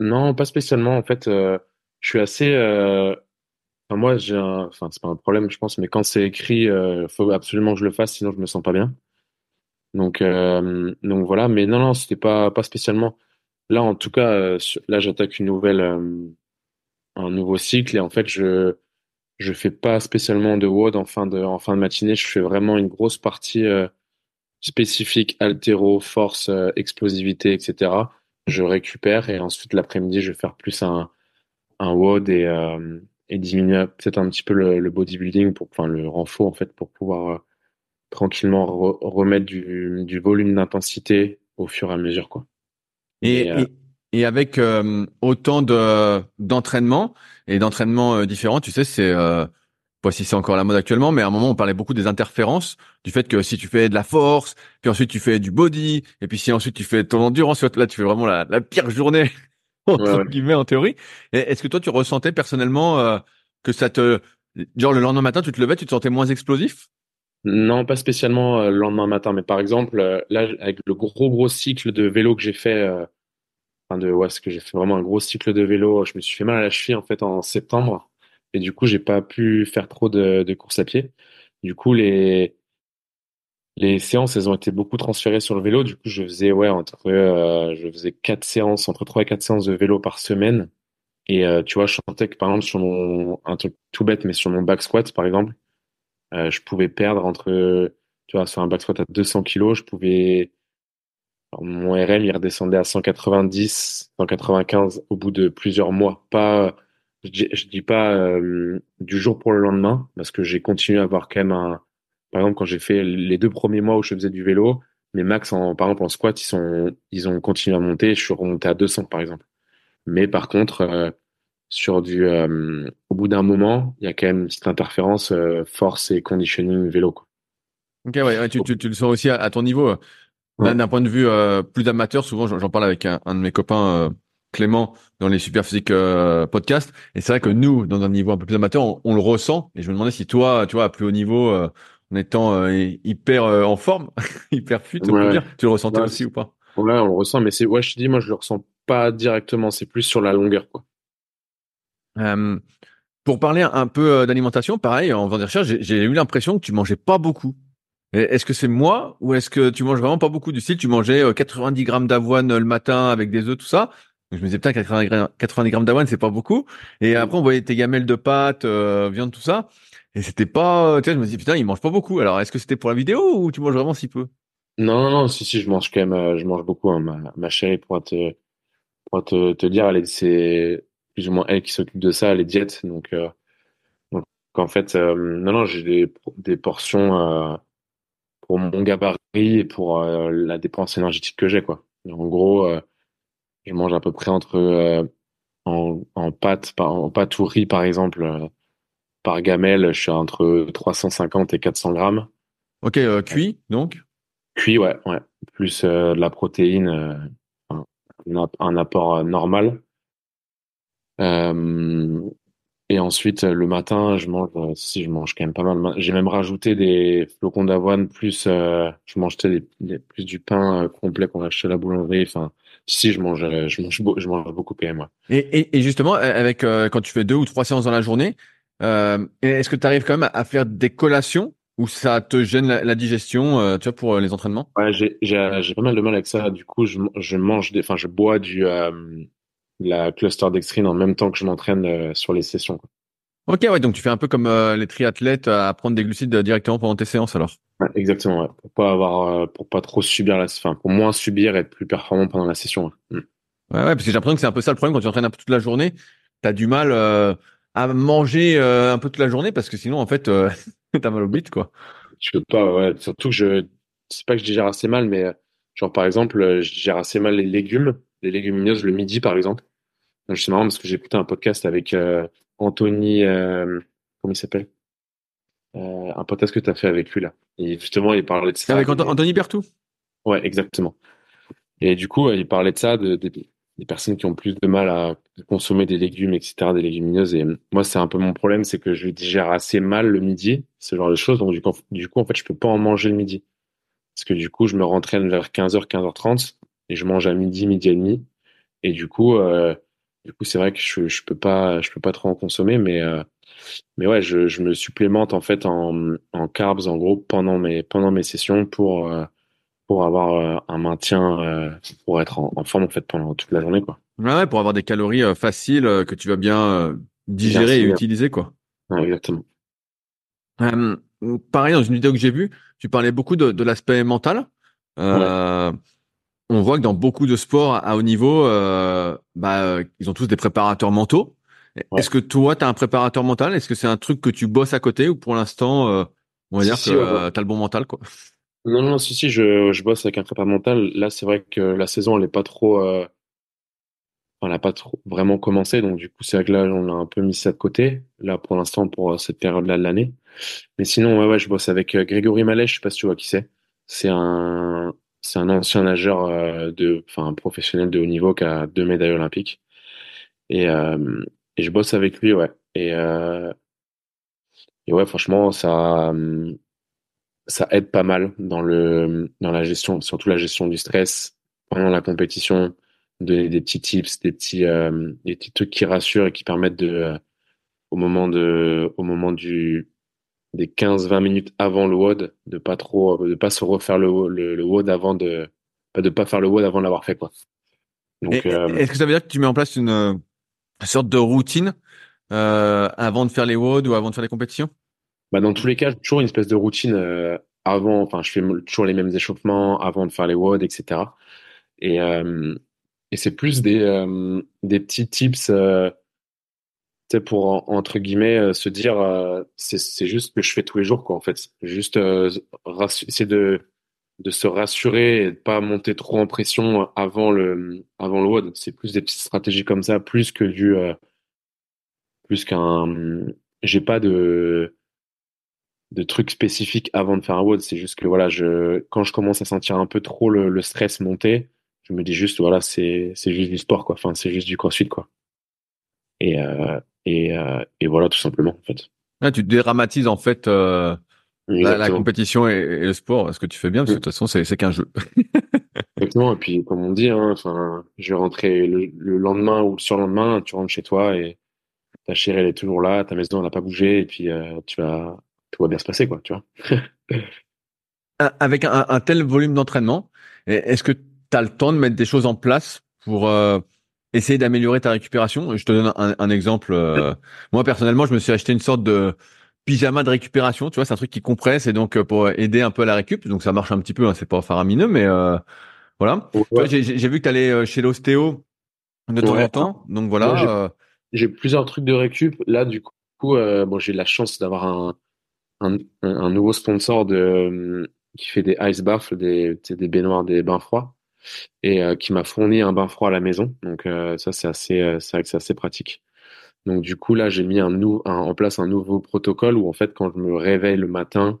non, pas spécialement. En fait, euh, je suis assez. euh, enfin, moi, j'ai un. Enfin, c'est pas un problème, je pense, mais quand c'est écrit, euh, faut absolument que je le fasse, sinon je me sens pas bien. Donc, euh, donc voilà. Mais non, non, c'était pas pas spécialement. là, en tout cas, euh, là, j'attaque une nouvelle, euh, un nouveau cycle et en fait, je je fais pas spécialement de WOD en fin de en fin de matinée. Je fais vraiment une grosse partie spécifique altéro, force, explosivité, etc. Je récupère et ensuite l'après-midi, je vais faire plus un un WOD et et diminuer peut-être un petit peu le, bodybuilding pour enfin le renfort en fait pour pouvoir tranquillement remettre du, du volume d'intensité au fur et à mesure quoi. Et, euh, et, avec euh, autant de d'entraînement et d'entraînements euh, différents, tu sais, c'est euh, pas si c'est encore la mode actuellement, mais à un moment on parlait beaucoup des interférences, du fait que si tu fais de la force, puis ensuite tu fais du body, et puis si ensuite tu fais ton endurance, là tu fais vraiment la, la pire journée *laughs* entre guillemets en théorie. Est-ce que toi tu ressentais personnellement que ça te genre le lendemain matin tu te levais, tu te sentais moins explosif? Non, pas spécialement euh, le lendemain matin, mais par exemple, euh, là, avec le gros gros cycle de vélo que j'ai fait, euh, enfin de, ouais, ce que j'ai fait vraiment un gros cycle de vélo, je me suis fait mal à la cheville en fait en septembre, et du coup, j'ai pas pu faire trop de, de course à pied. Du coup, les les séances, elles ont été beaucoup transférées sur le vélo. Du coup, je faisais ouais entre, je faisais quatre séances, entre trois et quatre séances de vélo par semaine. Et tu vois, je sentais que par exemple sur mon un truc tout bête, mais sur mon back squat par exemple euh, je pouvais perdre entre, tu vois, sur un back squat à 200 kilos, je pouvais, mon RM, il redescendait à 190, 195 au bout de plusieurs mois. Pas, je dis, dis pas euh, du jour pour le lendemain, parce que j'ai continué à avoir quand même un, par exemple, quand j'ai fait les deux premiers mois où je faisais du vélo, mes max en, par exemple, en squat, ils sont, ils ont continué à monter, je suis remonté à 200, par exemple. Mais par contre, euh, sur du euh, au bout d'un moment, il y a quand même petite interférence force et conditioning vélo. Quoi. Ok, ouais, tu, tu, tu, le sens aussi à, ton niveau. D'un point de vue plus amateur, souvent j'en parle avec un, de mes copains, Clément, dans les Super Physique podcast. Et c'est vrai que nous, dans un niveau un peu plus amateur, on, le ressent. Et je me demandais si toi, tu vois, à plus haut niveau, en étant hyper en forme, *laughs* hyper fit, on peut dire, tu le ressentais aussi ou pas? Ouais, on le ressent, mais c'est ouais, je te dis, moi, je le ressens pas directement. C'est plus sur la longueur, quoi. Euh, pour parler un peu euh, d'alimentation, pareil, en faisant des recherches, j'ai eu l'impression que tu mangeais pas beaucoup. Est-ce que c'est moi ou est-ce que tu manges vraiment pas beaucoup? Du style Tu mangeais 90 euh, grammes d'avoine le matin avec des œufs, tout ça. Je me disais putain 90 grammes d'avoine c'est pas beaucoup. Et après on voyait tes gamelles de pâtes, viande, tout ça. Et c'était pas, tu sais, je me dis putain il mange pas beaucoup. Alors est-ce que c'était pour la vidéo ou tu manges vraiment si peu? Non non non si si je mange quand même, je mange beaucoup. Hein, ma, ma chérie pour te pour te, te dire, elle c'est plus ou moins elle qui s'occupe de ça, les diètes. Donc, euh, donc en fait, euh, non, non, j'ai des, des portions euh, pour mon gabarit et pour la dépense énergétique que j'ai, quoi. En gros, je mange à peu près entre en, en pâte, en pâte ou riz, par exemple, par gamelle, je suis entre 350 et 400 grammes. Ok, cuit, donc? Cuit, ouais, ouais. Plus de la protéine, un, un, apport normal. Euh, et ensuite, le matin, je mange, euh, si je mange quand même pas mal. J'ai même rajouté des flocons d'avoine plus, euh, je mange des, plus du pain complet qu'on achète à la boulangerie. Enfin, si je mange, je mange, je mange beaucoup même. Et, et, et, justement, avec quand tu fais deux ou trois séances dans la journée, est-ce que tu arrives quand même à faire des collations ou ça te gêne la, digestion, tu vois, pour les entraînements? Ouais, j'ai j'ai pas mal de mal avec ça. Du coup, je, je mange enfin, je bois du la cluster dextrine en même temps que je m'entraîne euh, sur les sessions. Ok, ouais, donc tu fais un peu comme euh, les triathlètes à prendre des glucides directement pendant tes séances alors. exactement, ouais. pour pas avoir, euh, pour pas trop subir la, enfin pour moins subir et être plus performant pendant la session. Mm. Ouais, ouais, parce que j'ai l'impression que c'est un peu ça le problème quand tu entraînes un peu toute la journée, t'as du mal à manger un peu toute la journée parce que sinon en fait *laughs* t'as mal au bit quoi. Tu peux pas, ouais. Surtout que je, c'est pas que je digère assez mal, mais genre par exemple, je digère assez mal les légumes, les légumineuses le midi par exemple. C'est marrant parce que j'ai écouté un podcast avec euh, Anthony, euh, comment il s'appelle? Euh, Un podcast que tu as fait avec lui là. Et justement, il parlait de ça. Avec Anthony Bertou Ouais, exactement. Et du coup, il parlait de ça, de, des personnes qui ont plus de mal à consommer des légumes, etc., des légumineuses. Et moi, c'est un peu mon problème, c'est que je digère assez mal le midi, ce genre de choses. Donc, du coup, du coup, en fait, je peux pas en manger le midi. Parce que du coup, je me rentraîne vers 15h, 15h30 et je mange à midi, midi et demi. Et du coup, euh, du coup, c'est vrai que je, je peux pas, je peux pas trop en consommer, mais euh, mais ouais, je, je me supplémente en fait en, en carbs en gros pendant mes pendant mes sessions pour euh, pour avoir un maintien, pour être en, forme en fait pendant toute la journée quoi. Ouais, pour avoir des calories faciles que tu vas bien digérer et utiliser quoi. Ouais, exactement. pareil, dans une vidéo que j'ai vue, tu parlais beaucoup de, de l'aspect mental. Euh, On voit que dans beaucoup de sports à haut niveau, euh, bah, ils ont tous des préparateurs mentaux. Est-ce que toi, tu as un préparateur mental? Est-ce que c'est un truc que tu bosses à côté ou pour l'instant, euh, on va dire que tu as le bon mental quoi? Non, non, si, si, je, je bosse avec un préparateur mental. Là, c'est vrai que la saison, elle est pas trop... Euh, elle n'a pas trop vraiment commencé, donc du coup, c'est vrai que là, on a un peu mis ça de côté, là, pour l'instant, pour cette période-là de l'année. Mais sinon, ouais, ouais, je bosse avec Grégory Mallet, je sais pas si tu vois qui c'est. C'est un, c'est un ancien nageur euh, de, enfin, professionnel de haut niveau qui a deux médailles olympiques. Et, euh, je bosse avec lui, ouais. Et, euh, et ouais, franchement, ça, ça aide pas mal dans le, dans la gestion, surtout la gestion du stress pendant la compétition, donner des petits tips, des petits, des petits trucs qui rassurent et qui permettent de, au moment de, au moment du, des 15-20 minutes avant le WOD, de pas trop, de pas se refaire le, le, le WOD avant de, de pas faire le WOD avant de l'avoir fait, quoi. Donc, euh, est-ce que ça veut dire que tu mets en place une, sorte de routine euh, avant de faire les WOD ou avant de faire les compétitions? Bah dans tous les cas, toujours une espèce de routine euh, avant. Enfin, je fais toujours les mêmes échauffements avant de faire les WOD, etc. Et, et c'est plus des, des petits tips pour entre guillemets euh, se dire euh, c'est c'est juste ce que je fais tous les jours quoi en fait. Juste euh, essayer de de se rassurer et de pas monter trop en pression avant le avant le WOD. C'est plus des petites stratégies comme ça plus que du plus qu'un j'ai pas de de trucs spécifiques avant de faire un WOD. C'est juste que voilà je quand je commence à sentir un peu trop le, le stress monter je me dis juste voilà c'est c'est juste du sport quoi. Enfin c'est juste du crossfit quoi. Et euh, et, euh, et voilà, tout simplement, en fait. Ah, tu dramatises, en fait, euh, la, compétition et, le sport, ce que tu fais bien, parce que de toute façon, c'est qu'un jeu. *laughs* Exactement. Et puis, comme on dit, hein, je vais rentrer le, lendemain ou le surlendemain, tu rentres chez toi et ta chérie, elle est toujours là, ta maison, elle n'a pas bougé, et puis euh, tu vas, tout va bien se passer, quoi, tu vois. *laughs* Avec un, un, tel volume d'entraînement, est-ce que tu as le temps de mettre des choses en place pour euh, essayer d'améliorer ta récupération. Je te donne un, exemple. Euh, moi personnellement, je me suis acheté une sorte de pyjama de récupération. Tu vois, c'est un truc qui compresse et donc euh, pour aider un peu à la récup. Donc ça marche un petit peu. Hein, c'est pas faramineux, mais euh, voilà. J'ai vu que tu allais chez l'ostéo de temps en temps. Donc voilà. j'ai plusieurs trucs de récup. Là, du coup, bon, j'ai la chance d'avoir un, un, un, nouveau sponsor de qui fait des ice baths, des, des baignoires, des bains froids et euh, qui m'a fourni un bain froid à la maison. Donc euh, ça c'est assez, euh, vrai que c'est assez pratique. Donc du coup là j'ai mis un, en place un nouveau protocole où en fait quand je me réveille le matin,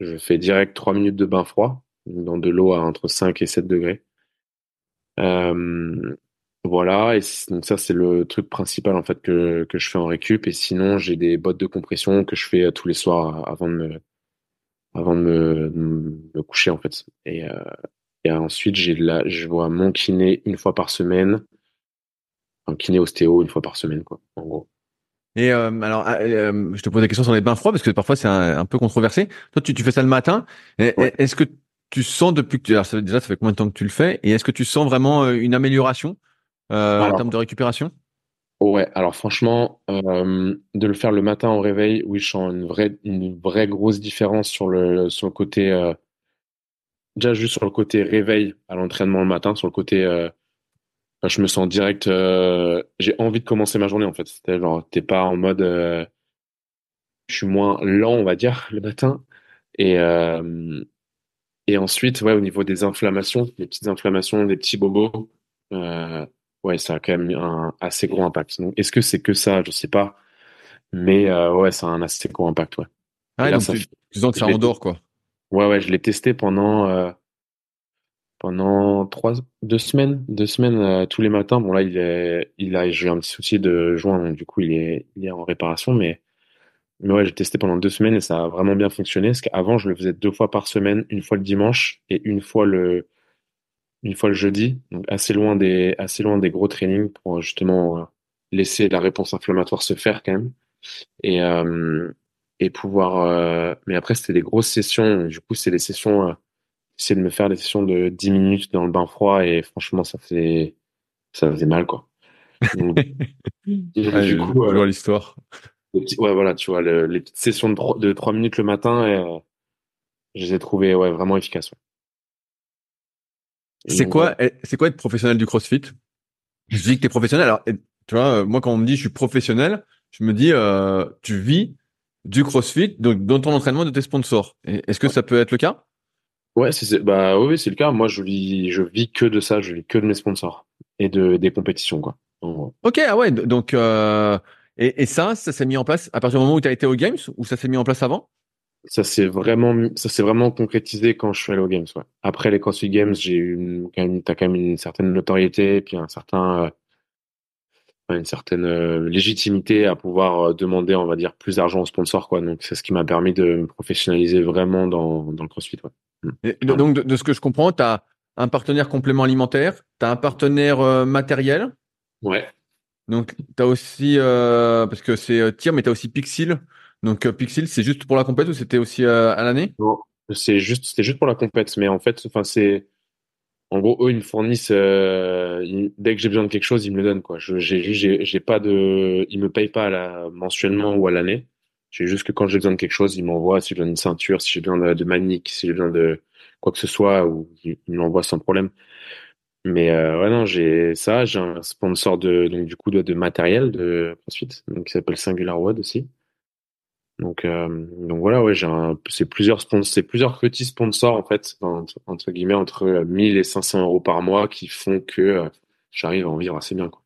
je fais direct 3 minutes de bain froid dans de l'eau à entre 5 et 7 degrés. voilà, et donc ça c'est le truc principal en fait que, que je fais en récup. Et sinon j'ai des bottes de compression que je fais tous les soirs avant de me, avant de me coucher en fait. Et, et ensuite, j'ai la, je vois mon kiné une fois par semaine, un kiné ostéo une fois par semaine, quoi, en gros. Et euh, alors, ah, euh, je te pose des questions sur les bains froids parce que parfois c'est un, peu controversé. Toi, tu, tu fais ça le matin. Est-ce que tu sens depuis que tu, alors, déjà, ça fait combien de temps que tu le fais? Et est-ce que tu sens vraiment euh, une amélioration en termes de récupération? Ouais, alors franchement, de le faire le matin au réveil, oui, je sens une vraie, une vraie grosse différence sur le, sur le côté déjà juste sur le côté réveil à l'entraînement le matin, sur le côté, euh, je me sens direct, euh, j'ai envie de commencer ma journée en fait. C'est genre, t'es pas en mode, euh, je suis moins lent, on va dire, *laughs* le matin. Et et ensuite, ouais, au niveau des inflammations, les petites inflammations, des petits bobos, ouais, ça a quand même un assez gros impact. Donc, est-ce que c'est que ça? Je sais pas, mais ouais, ça a un assez gros impact, ouais. Ah, donc tu, sens que ça endort, quoi. Ouais, ouais, je l'ai testé pendant euh, pendant trois, deux semaines, deux semaines euh, tous les matins. Bon là, il est, il a, j'ai eu un petit souci de joint, donc du coup, il est, il est en réparation, mais mais ouais, j'ai testé pendant deux semaines et ça a vraiment bien fonctionné. Parce qu'avant, je le faisais deux fois par semaine, une fois le dimanche et une fois le une fois le jeudi, donc assez loin des assez loin des gros trainings pour justement euh, laisser la réponse inflammatoire se faire quand même. Et et pouvoir. Euh, mais après, c'était des grosses sessions. Du coup, c'est des sessions euh, j'essaie de me faire des sessions de 10 minutes dans le bain froid et franchement, ça fait, ça faisait mal, quoi. Donc, *laughs* du coup, je vois l'histoire. Ouais, voilà, tu vois, les petites sessions de 3, de 3 minutes le matin, et, je les ai trouvées ouais, vraiment efficaces. C'est quoi, eh, c'est quoi être professionnel du CrossFit? Je dis que tu es professionnel. Alors, tu vois, moi, quand on me dit je suis professionnel, je me dis, euh, tu vis du CrossFit, donc dans ton entraînement de tes sponsors. Est-ce que ça peut être le cas? Ouais, c'est bah oui, c'est le cas. Moi, je vis, je vis que de ça. Je vis que de mes sponsors et de des compétitions, quoi. Ok, ah ouais. Donc, euh, et, et, ça, ça s'est mis en place à partir du moment où tu as été aux Games ou ça s'est mis en place avant? Ça s'est vraiment, ça s'est vraiment concrétisé quand je suis allé aux Games. Ouais. Après les CrossFit Games, j'ai eu quand même, t'as quand même une certaine notoriété, puis un certain euh, une certaine euh, légitimité à pouvoir euh, demander, on va dire, plus d'argent aux sponsors, quoi. Donc, c'est ce qui m'a permis de me professionnaliser vraiment dans, dans le CrossFit, ouais. Et donc, de, ce que je comprends, tu as un partenaire complément alimentaire, tu as un partenaire euh, matériel. Ouais. Donc, tu as aussi, parce que c'est tir, mais tu as aussi Pixil. Donc, Pixil, c'est juste pour la compète ou c'était aussi à l'année? Non, c'est juste, c'était juste pour la compète, mais en fait, enfin, c'est, en gros, eux, ils me fournissent euh, dès que j'ai besoin de quelque chose, ils me le donnent quoi. Je j'ai j'ai pas de, ils me payent pas à la, mensuellement ou à l'année. J'ai juste que quand j'ai besoin de quelque chose, ils m'envoient. Si j'ai besoin d'une ceinture, si j'ai besoin de, de manique, si j'ai besoin de quoi que ce soit, ils, me l'envoient sans problème. Mais euh, ouais non, j'ai ça. J'ai un sponsor de donc du coup de, matériel de ensuite, donc qui s'appelle Singular Wad aussi. Donc, euh, donc voilà, ouais, j'ai c'est plusieurs c'est plusieurs petits sponsors en fait, entre, guillemets, entre 1000 et 500 euros par mois qui font que euh, j'arrive à en vivre assez bien, quoi.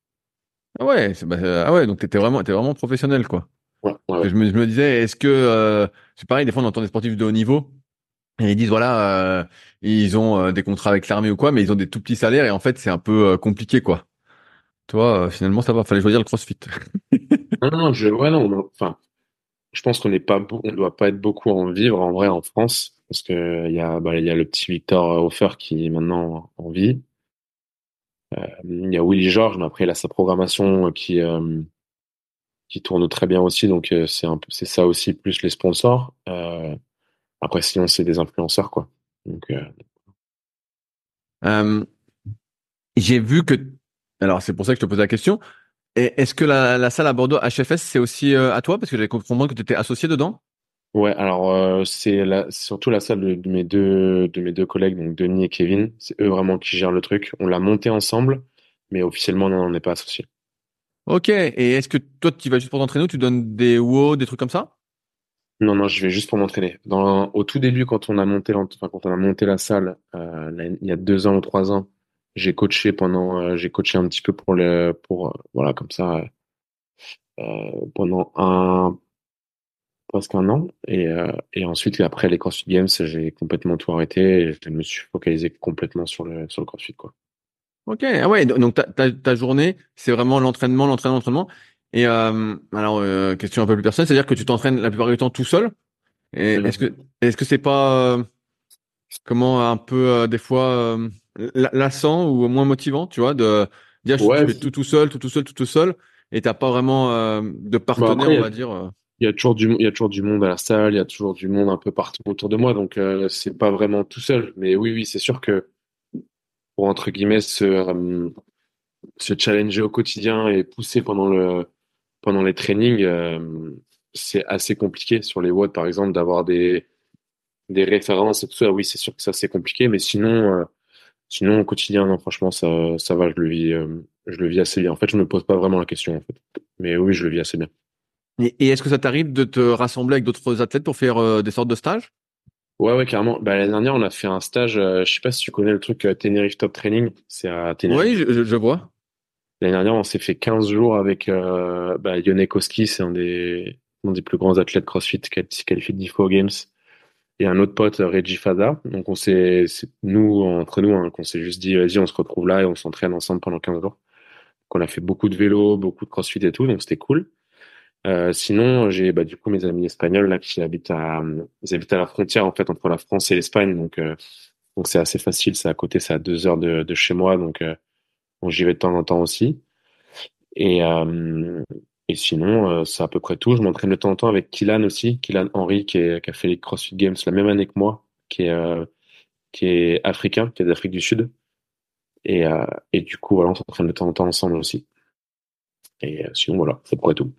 Ah ouais, bah, ah ouais, donc t'étais vraiment, t'es vraiment professionnel, quoi. Ouais, ouais, Je, me, je, me, disais, est-ce que euh, c'est pareil, des fois on entend des sportifs de haut niveau et ils disent voilà, ils ont des contrats avec l'armée ou quoi, mais ils ont des tout petits salaires et en fait c'est un peu compliqué, quoi. Toi, finalement, ça va. Fallait choisir le CrossFit. non, non, je, ouais, non, enfin, je pense qu'on n'est pas, on doit pas être beaucoup en vivre en vrai en France parce que il y a, bah, y a le petit Victor Hofer qui est maintenant en vie. Euh, il y a Willy George, mais après il a sa programmation qui euh, qui tourne très bien aussi, donc euh, c'est ça aussi plus les sponsors. Euh, après sinon c'est des influenceurs quoi. Donc j'ai vu que, alors c'est pour ça que je te pose la question. Est-ce que la, salle à Bordeaux HFS, c'est aussi euh, à toi? Parce que j'avais compris que tu étais associé dedans Ouais, alors euh, c'est surtout la salle de, mes deux, de mes deux collègues, donc Denis et Kevin. C'est eux vraiment qui gèrent le truc. On l'a monté ensemble, mais officiellement, non, on n'est pas associé. Ok, et est-ce que toi, tu vas juste pour t'entraîner ou tu donnes des WOD, des trucs comme ça? Non, non, je vais juste pour m'entraîner. Au tout début, quand on a monté, enfin, quand on a monté la salle, euh, il y a deux ans ou trois ans, j'ai coaché pendant, euh, j'ai coaché un petit peu pour le, pour euh, voilà comme ça euh, pendant un presque un an. Et et ensuite après les CrossFit Games j'ai complètement tout arrêté et je me suis focalisé complètement sur le sur le CrossFit quoi. Ok. Ah ouais donc ta ta, ta journée c'est vraiment l'entraînement l'entraînement l'entraînement. Et alors question un peu plus personnelle c'est à dire que tu t'entraînes la plupart du temps tout seul? Est-ce que est-ce que c'est pas comment un peu des fois lassant ou moins motivant, tu vois, de dire je fais tout tout seul, tout tout seul, tout tout seul, et t'as pas vraiment euh, de bah, partenaire, on va dire. Euh. Il y a toujours du il y a toujours du monde à la salle, il y a toujours du monde un peu partout autour de moi, donc euh, c'est pas vraiment tout seul. Mais oui, oui, c'est sûr que pour entre guillemets se se challenger au quotidien et pousser pendant le pendant les trainings, c'est assez compliqué sur les WOD par exemple d'avoir des des références et tout ça. Oui, c'est sûr que ça c'est compliqué, mais sinon Sinon, au quotidien, non, franchement, ça, ça va, je le vis, euh, je le vis assez bien. En fait, je me pose pas vraiment la question, en fait. Mais oui, je le vis assez bien. Et, est-ce que ça t'arrive de te rassembler avec d'autres athlètes pour faire euh, des sortes de stages? Ouais, ouais, carrément. Bah, l'année dernière, on a fait un stage, euh, je sais pas si tu connais le truc Tenerife Top Training. C'est à Tenerife. Oui, je, je vois. L'année dernière, on s'est fait 15 jours avec bah, Koski, c'est un des, un des plus grands athlètes CrossFit qui a qualifié 10 fois aux Games et un autre pote, Reggie Fada. Donc on s'est, nous entre nous, hein, qu'on s'est juste dit, vas-y, on se retrouve là et on s'entraîne ensemble pendant 15 jours. Donc on a fait beaucoup de vélo, beaucoup de crossfit et tout, donc c'était cool. Euh, sinon, j'ai bah, du coup mes amis espagnols là qui habitent à, ils habitent à la frontière en fait entre la France et l'Espagne, donc euh, donc c'est assez facile, c'est à côté, c'est à deux heures de, de chez moi, donc euh, j'y vais de temps en temps aussi. Et euh, et sinon, euh, c'est à peu près tout. Je m'entraîne de temps en temps avec Kylan aussi, Kylan Henry, qui, a fait les CrossFit Games la même année que moi, qui est, euh, qui est africain, qui est d'Afrique du Sud. Et, euh, et du coup, voilà, on s'entraîne de temps en temps ensemble aussi. Et sinon, voilà, c'est pourrait tout.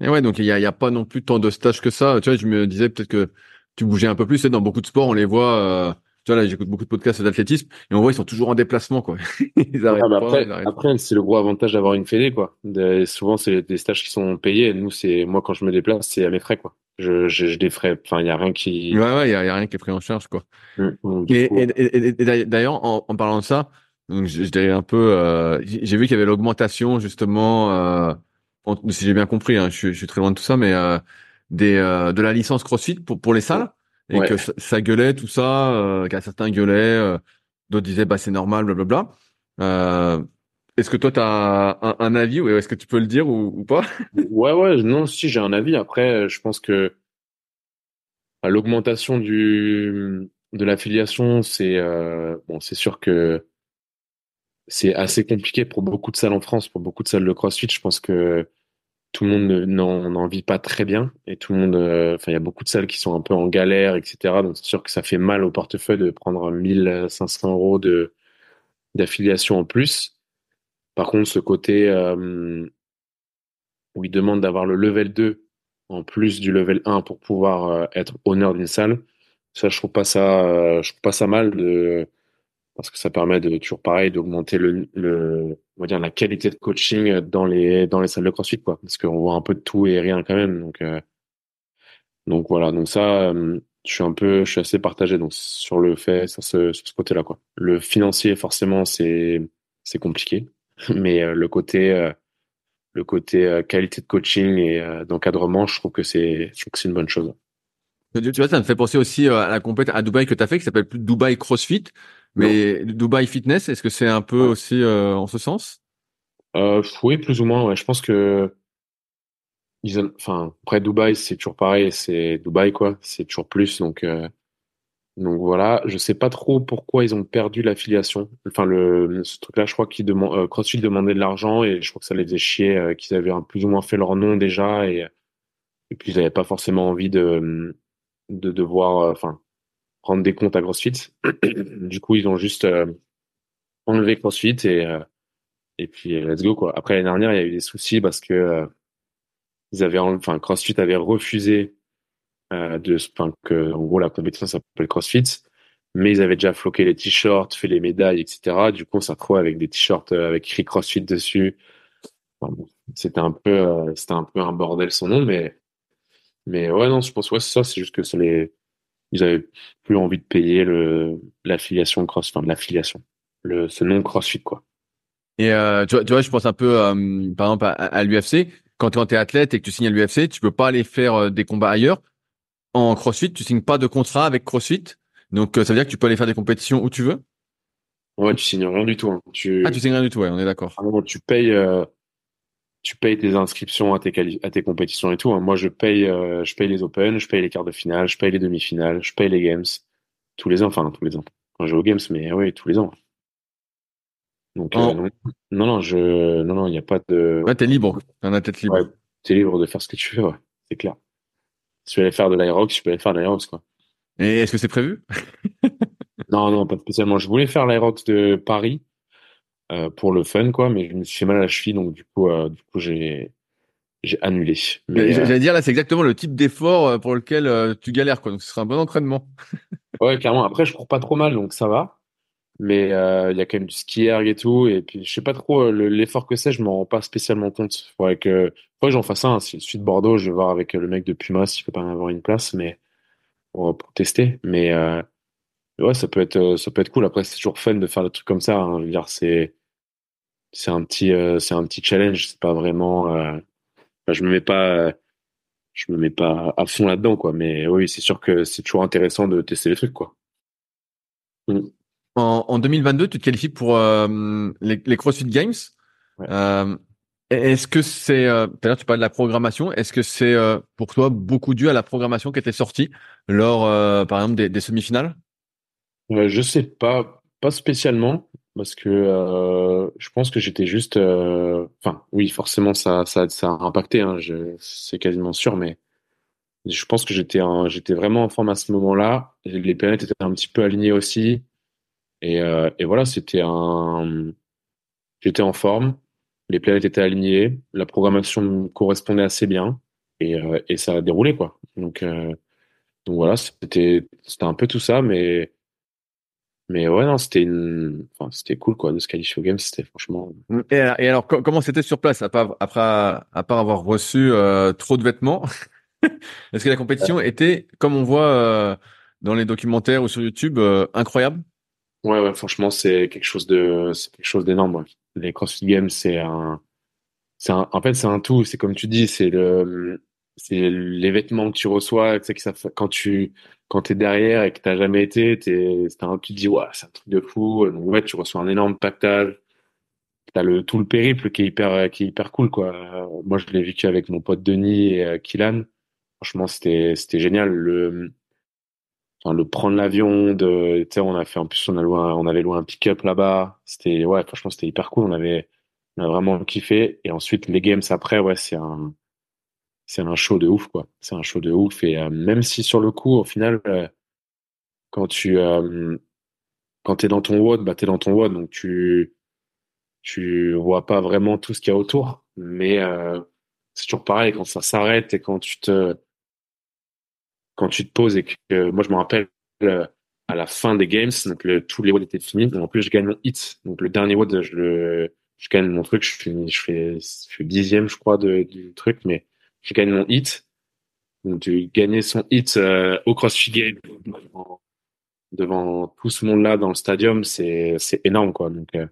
Et ouais, donc il y a, a pas non plus tant de stages que ça. Tu vois, je me disais peut-être que tu bougeais un peu plus. Dans beaucoup de sports, on les voit. Tu vois, là, j'écoute beaucoup de podcasts d'athlétisme et on voit ils sont toujours en déplacement, quoi. *laughs* ils pas, après, après c'est le gros avantage d'avoir une fédé, quoi. souvent, c'est des stages qui sont payés. nous, c'est moi quand je me déplace, c'est à mes frais, quoi. Je, je, je frais. Enfin, il y a rien qui. Ouais, ouais, il y, a, rien qui est pris en charge, quoi. Mmh, et, d'ailleurs, en, en, parlant de ça, donc dirais un peu, euh, j'ai vu qu'il y avait l'augmentation justement. Euh, si j'ai bien compris, hein, je, je, suis très loin de tout ça, mais euh, des de la licence CrossFit pour pour les salles et que ça, gueulait tout ça, euh, qu'à certains gueulaient, euh, d'autres disaient bah c'est normal, blablabla. Euh, est-ce que toi tu as un, un, avis ou est-ce que tu peux le dire ou, ou pas? *laughs* Ouais ouais non si j'ai un avis. Après je pense que l'augmentation du de l'affiliation c'est euh, bon c'est sûr que c'est assez compliqué pour beaucoup de salles en France, pour beaucoup de salles de CrossFit. Je pense que tout le monde n'en vit pas très bien et tout le monde, euh, enfin, il y a beaucoup de salles qui sont un peu en galère, etc. Donc, c'est sûr que ça fait mal au portefeuille de prendre 1500 euros de d'affiliation en plus. Par contre, ce côté euh, où il demande d'avoir le level 2 en plus du level 1 pour pouvoir euh, être honneur d'une salle, ça, je trouve pas ça, je trouve pas ça mal de parce que ça permet de toujours pareil d'augmenter le, le on va dire la qualité de coaching dans les dans les salles de CrossFit quoi. Parce qu'on voit un peu de tout et rien quand même. Donc euh, donc voilà. Donc ça euh, je suis un peu je suis assez partagé donc sur le fait sur ce, ce côté là quoi. Le financier forcément c'est c'est compliqué. *laughs* Mais euh, le côté le côté qualité de coaching et d'encadrement je trouve que c'est c'est une bonne chose. Tu vois, ça me fait penser aussi à la compétition à Dubaï que tu as fait, qui s'appelle Dubaï CrossFit. Mais Dubaï Fitness, est-ce que c'est un peu aussi euh, en ce sens? Euh, Oui, plus ou moins. Ouais. Je pense que ils enfin après Dubaï, c'est toujours pareil, c'est Dubaï quoi, c'est toujours plus. Donc euh, donc voilà, je sais pas trop pourquoi ils ont perdu l'affiliation. Enfin le ce truc-là, je crois qu'ils demandent euh, CrossFit demandait de l'argent et je crois que ça les faisait chier qu'ils avaient plus ou moins fait leur nom déjà et et puis ils n'avaient pas forcément envie de de devoir enfin prendre des comptes à CrossFit. *clears throat* du coup, ils ont juste euh, enlevé CrossFit et euh, et puis let's go quoi. Après l'année dernière, il y a eu des soucis parce que euh, ils avaient enfin CrossFit avait refusé de enfin que en gros la compétition s'appelle CrossFit, mais ils avaient déjà floqué les t-shirts, fait les médailles, etc. Du coup, on s'est retrouvé avec des t-shirts avec écrit CrossFit dessus. c'était un peu c'était un peu un bordel son nom, mais mais ouais non, je pense ouais ça, c'est juste que ça les ils avaient plus envie de payer le l'affiliation cross, enfin l'affiliation, le ce nom CrossFit quoi. Et euh, tu, vois, tu vois, je pense un peu euh, par exemple à, l'UFC. Quand, tu es athlète et que tu signes à l'UFC, tu peux pas aller faire euh, des combats ailleurs. En CrossFit, tu signes pas de contrat avec CrossFit, donc ça veut dire que tu peux aller faire des compétitions où tu veux? Ouais, tu signes rien du tout. Hein. Tu... Ah, tu signes rien du tout, ouais, on est d'accord. Ah, tu payes tu payes tes inscriptions à tes, à tes compétitions et tout. Hein. Moi, je paye, euh, je paye les Open, je paye les quarts de finale, je paye les demi-finales, je paye les Games tous les ans. Enfin, tous les ans. Quand je vais aux Games, mais oui, tous les ans. Donc, euh, oh. non, non, je, non, non, il n'y a pas de. Ouais, t'es libre. T'en as tête libre. Ouais, t'es libre de faire ce que tu veux, ouais. C'est clair. Si tu veux aller faire de l'aérox, tu peux aller faire de l'aérox, quoi. Et est-ce que c'est prévu? *laughs* non, non, pas spécialement. Je voulais faire l'aérox de Paris pour le fun, quoi. Mais je me suis fait mal à la cheville, donc du coup, euh, du coup, j'ai j'ai annulé. Mais, J'allais dire là, c'est exactement le type d'effort pour lequel tu galères, quoi. Donc ce sera un bon entraînement. *laughs* ouais, carrément. Après, je cours pas trop mal, donc ça va. Mais il y a quand même du ski erg et tout. Et puis, je sais pas trop l'effort que c'est. Je m'en rends pas spécialement compte. Faudrait que, faudrait que j'en fasse un. Si je suis de Bordeaux, je vais voir avec le mec de Puma s'il peut pas m'avoir une place, mais pour, pour tester. Mais ouais, ça peut être, ça peut être cool. Après, c'est toujours fun de faire des trucs comme ça. Hein. Je veux dire, c'est c'est un petit euh, c'est un petit challenge c'est pas vraiment euh, je me mets pas je me mets pas à fond là dedans quoi mais oui c'est sûr que c'est toujours intéressant de tester les trucs quoi mm. en, en, 2022 tu te qualifies pour euh, les, les, CrossFit Games est-ce que c'est tout à l'heure tu parles de la programmation est-ce que c'est pour toi beaucoup dû à la programmation qui était sortie lors par exemple des, des semi-finales? Je sais pas pas spécialement parce que euh, je pense que j'étais juste euh, enfin oui forcément ça ça a impacté hein, c'est quasiment sûr mais Je pense que j'étais vraiment en forme à ce moment-là. Les planètes étaient un petit peu alignées aussi. Et, euh, et voilà, c'était un. J'étais en forme. Les planètes étaient alignées. La programmation correspondait assez bien. Et, euh, et ça a déroulé, quoi. Donc, euh, donc voilà, c'était un peu tout ça, mais mais ouais, non, c'était une... enfin, c'était cool quoi de se qualifier au game, c'était franchement. Et, et alors, comment c'était sur place à part, après à part avoir reçu euh, trop de vêtements? *laughs* Est-ce que la compétition était, comme on voit euh, dans les documentaires ou sur YouTube, euh, incroyable? Ouais, ouais, franchement, c'est quelque chose de, c'est quelque chose d'énorme. Les CrossFit Games, c'est un, c'est un, en fait, c'est un tout. C'est comme tu dis, c'est le, c'est les vêtements que tu reçois, tu sais que ça, quand tu, quand t'es derrière et que t'as jamais été, t'es, un, tu te dis, ouais, c'est un truc de fou. Ouais, tu reçois un énorme pactage. T'as le, tout le périple qui est hyper, qui est hyper cool, quoi. moi, je l'ai vécu avec mon pote Denis et euh, Kylan. Franchement, c'était, génial. Le, enfin, le prendre l'avion de, tu sais, on a fait, en plus, on a loué on avait loué un pick-up là-bas. Ouais, franchement, c'était hyper cool. On avait, on a vraiment kiffé. Et ensuite, les games après, ouais, c'est un, c'est un show de ouf, quoi. C'est un show de ouf. Et euh, même si sur le coup, au final, euh, quand tu euh, quand t'es dans ton WOD, bah t'es dans ton WOD, donc tu tu vois pas vraiment tout ce qu'il y a autour. Mais euh, c'est toujours pareil quand ça s'arrête et quand tu te quand tu te poses et que moi je me rappelle à la fin des games, donc tous les WOD étaient finis. en plus, je gagne mon hit. Donc le dernier WOD, je le je gagne mon truc, je finis, fais je fais dixième, je crois, du truc, mais je gagne mon hit. Donc, de gagner son hit euh, au CrossFit Game devant, tout ce monde-là dans le stadium, c'est c'est énorme quoi. Donc euh,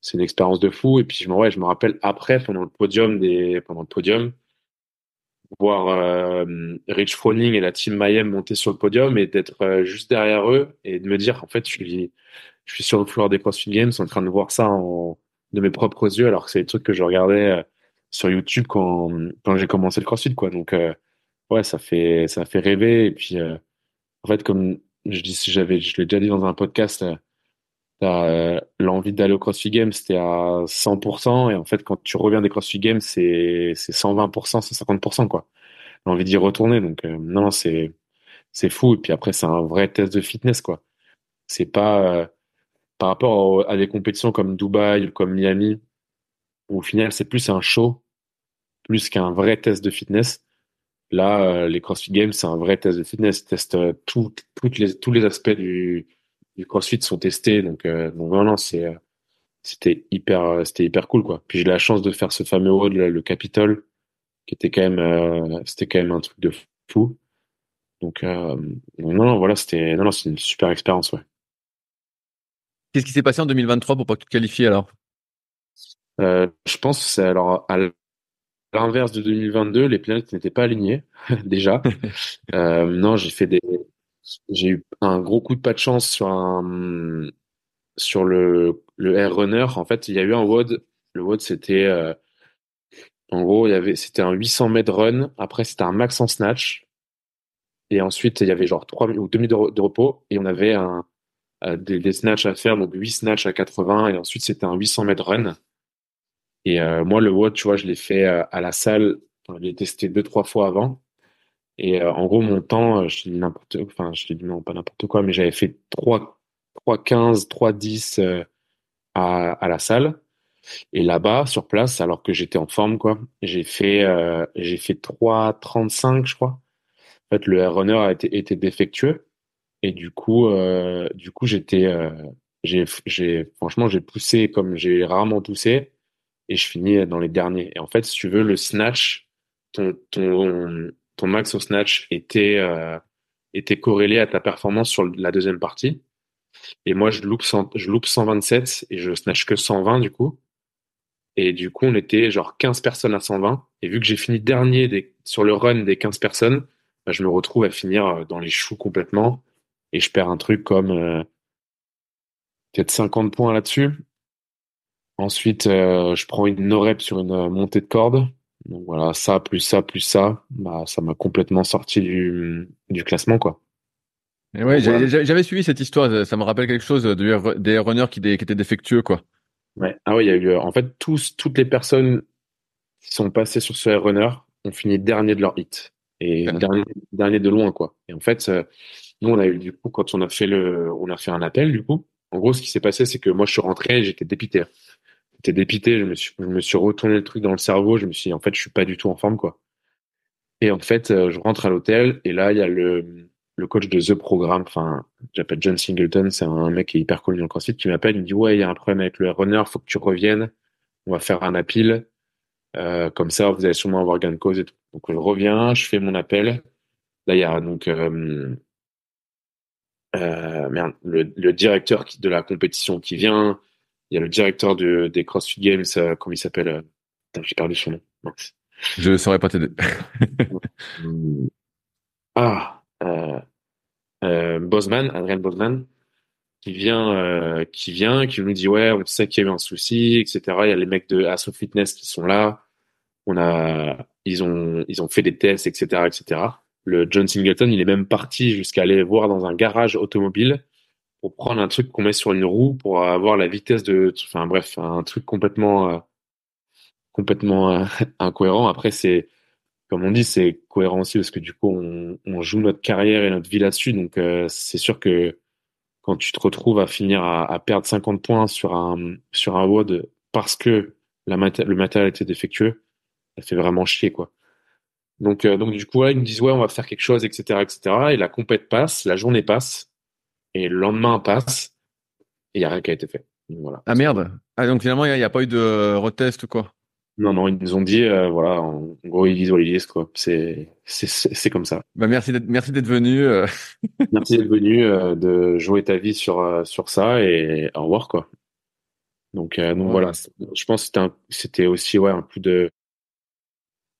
c'est une expérience de fou. Et puis je me rappelle après pendant le podium pendant le podium voir euh, Rich Froning et la team Mayhem monter sur le podium et d'être juste derrière eux et de me dire en fait je suis sur le floor des CrossFit Games en train de voir ça de mes propres yeux alors que c'est des trucs que je regardais sur YouTube quand, quand j'ai commencé le CrossFit, quoi. Donc, euh, ouais, ça fait, ça fait rêver. Et puis, euh, en fait, comme je dis, j'avais, je l'ai déjà dit dans un podcast, euh, l'envie d'aller au CrossFit Games, c'était à 100%. Et en fait, quand tu reviens des CrossFit Games, c'est, c'est 120%, 150%, quoi. L'envie d'y retourner. Donc, non, c'est, c'est fou. Et puis après, c'est un vrai test de fitness, quoi. C'est pas, par rapport à des compétitions comme Dubaï ou comme Miami, au final, c'est plus un show plus qu'un vrai test de fitness. Là, euh, les CrossFit Games, c'est un vrai test de fitness. Euh, les, tous les aspects du, CrossFit sont testés. Donc, euh, c'était hyper, c'était hyper cool, quoi. Puis j'ai la chance de faire ce fameux road, le Capitol, qui était quand même, c'était quand même un truc de fou. Donc, non, non, voilà, c'était, non, non, c'est une super expérience, ouais. Qu'est-ce qui s'est passé en 2023 pour pas te qualifies alors? Euh, Je pense c'est alors à l'inverse de 2022, les planètes n'étaient pas alignées *laughs* déjà. *laughs* euh, non, j'ai fait des, j'ai eu un gros coup de pas de chance sur un, sur le le air runner. En fait, il y a eu un WOD. Le WOD, c'était euh, en gros, il y avait, c'était un 800 mètres run. Après, c'était un max en snatch. Et ensuite, il y avait genre 3 ou 2 minutes de, repos. Et on avait un, des, des snatchs à faire, donc 8 snatchs à 80. Et ensuite, c'était un 800 mètres run. Et euh, moi, le WOD, tu vois, je l'ai fait euh, à la salle. je l'ai testé deux, trois fois avant. Et euh, en gros, mon temps, je dis n'importe, enfin, je dis non, pas n'importe quoi, mais j'avais fait 3, 3, 15, 3, 10 à, à la salle. Et là-bas, sur place, alors que j'étais en forme, quoi, j'ai fait, euh, j'ai fait 3, 35, je crois. En fait, le air runner a été, été défectueux. Et du coup, euh, du coup, j'étais, euh, j'ai, j'ai, franchement, j'ai poussé comme j'ai rarement poussé et je finis dans les derniers. Et en fait, si tu veux, le snatch, ton, ton, ton max au snatch était, euh, était corrélé à ta performance sur la deuxième partie. Et moi, je loupe, 100, je loupe 127 et je snatch que 120 du coup. Et du coup, on était genre 15 personnes à 120. Et vu que j'ai fini dernier des, sur le run des 15 personnes, bah, je me retrouve à finir euh, dans les choux complètement. Et je perds un truc comme euh, peut-être 50 points là-dessus. Ensuite, euh, je prends une no sur une euh, montée de corde. Donc voilà, ça plus ça plus ça, bah ça m'a complètement sorti du, du classement quoi. Et ouais, j'avais suivi cette histoire. Ça me rappelle quelque chose de, des runners qui, qui, étaient défectueux quoi. Ouais. Ah oui, il y a eu en fait tous toutes les personnes qui sont passées sur ce runner ont fini dernier de leur hit. et dernier, dernier de loin quoi. Et en fait, nous on a eu du coup quand on a fait le, on a fait un appel du coup. En gros, ce qui s'est passé, c'est que moi je suis rentré, j'étais dépité. J'étais dépité, je me suis, je me suis retourné le truc dans le cerveau, je me suis dit en fait je suis pas du tout en forme quoi. Et en fait, je rentre à l'hôtel et là il y a le le coach de The Programme, enfin, j'appelle John Singleton, c'est un mec qui est hyper connu dans le CrossFit, qui m'appelle, il me dit, ouais, il y a un problème avec le runner, faut que tu reviennes, on va faire un appel, euh, comme ça, vous allez sûrement avoir gain de cause et tout. Donc, je reviens, je fais mon appel. Là, il y a donc, euh, euh, merde, le, directeur de la compétition qui vient, il y a le directeur de, des CrossFit Games, euh, comment il s'appelle, euh, j'ai perdu son nom. Je ne saurais pas t'aider. *laughs* ah, euh, euh, Bosman, Adrien Bosman, qui vient, euh, qui vient, qui nous dit ouais, on sait qu'il y a eu un souci, etc. Il y a les mecs de Asso Fitness qui sont là. On a, ils ont, ils ont fait des tests, etc., etc. Le John Singleton, il est même parti jusqu'à aller voir dans un garage automobile pour prendre un truc qu'on met sur une roue pour avoir la vitesse de, enfin bref, un truc complètement, complètement *laughs* incohérent. Après, c'est, comme on dit, c'est cohérent aussi parce que du coup, on, joue notre carrière et notre vie là-dessus. Donc, euh, c'est sûr que quand tu te retrouves à finir à, perdre 50 points sur un, sur un WOD parce que la le matériel était défectueux, ça fait vraiment chier, quoi. Donc, euh, donc du coup, là, ils me disent, ouais, on va faire quelque chose, etc., etc. Et la compète passe, la journée passe, et le lendemain passe, et il n'y a rien qui a été fait. voilà. Ah merde. Ah, donc finalement, il n'y a, a, pas eu de retest ou quoi non, non, ils nous ont dit, euh, voilà, en gros, ils visualisent, quoi. C'est, comme ça. Bah, merci d'être, merci d'être venu. Euh. *laughs* merci d'être venu, euh, de jouer ta vie sur, sur ça et au revoir, quoi. Donc, donc voilà, je pense que c'était, c'était aussi, ouais, un coup de,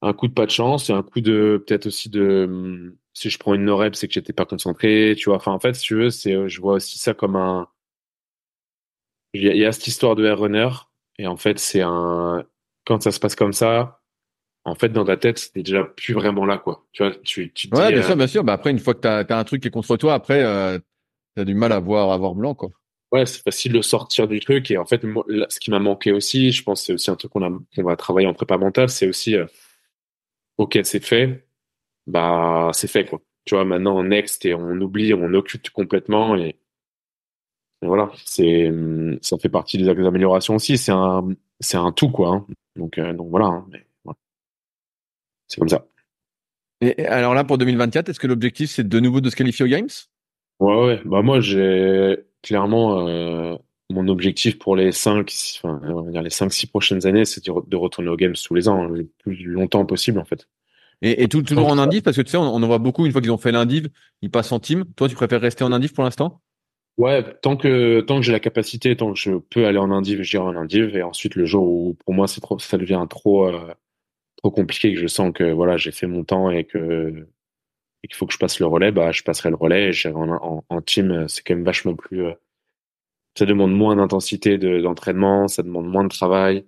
un coup de pas de chance et un coup de, peut-être aussi de, hum, si je prends une no c'est que j'étais pas concentré, tu vois. Enfin, en fait, si tu veux, c'est, je vois aussi ça comme un, il y, y, a cette histoire de air runner et en fait, c'est un, quand ça se passe comme ça, en fait, dans ta tête, t'es déjà plus vraiment là, quoi. Tu vois, tu, tu Ouais, bien sûr, euh, bien sûr. Bah, après, une fois que t'as as un truc qui est contre toi, après, euh, t'as du mal à voir, à voir blanc, quoi. Ouais, c'est facile de sortir du truc. Et en fait, ce qui m'a manqué aussi, je pense, c'est aussi un truc qu'on a, qu'on va travailler en prépa mentale, c'est aussi, euh, ok, c'est fait, bah, c'est fait, quoi. Tu vois, maintenant, on next et on oublie, on occupe complètement et, et voilà, c'est, ça fait partie des améliorations aussi. C'est un, c'est un tout, quoi. Hein. Donc, euh, donc voilà, hein, c'est comme ça. Et alors là, pour 2024, est-ce que l'objectif, c'est de nouveau de se qualifier aux Games? Ouais, ouais. Bah, moi, j'ai clairement euh, mon objectif pour les 5, enfin, on va dire les 5-6 prochaines années, c'est de retourner aux Games tous les ans, le plus longtemps possible, en fait. Et, et tout, toujours en indiv, parce que tu sais, on, on en voit beaucoup, une fois qu'ils ont fait l'indiv, ils passent en team. Toi, tu préfères rester en indiv pour l'instant? Ouais, tant que tant que j'ai la capacité, tant que je peux aller en indiv, j'irai en indiv. Et ensuite, le jour où pour moi c'est trop, ça devient trop euh, trop compliqué, que je sens que voilà, j'ai fait mon temps et que et qu'il faut que je passe le relais, bah je passerai le relais. Et en, en, en, team, c'est quand même vachement plus. Euh, ça demande moins d'intensité d'entraînement, ça demande moins de travail.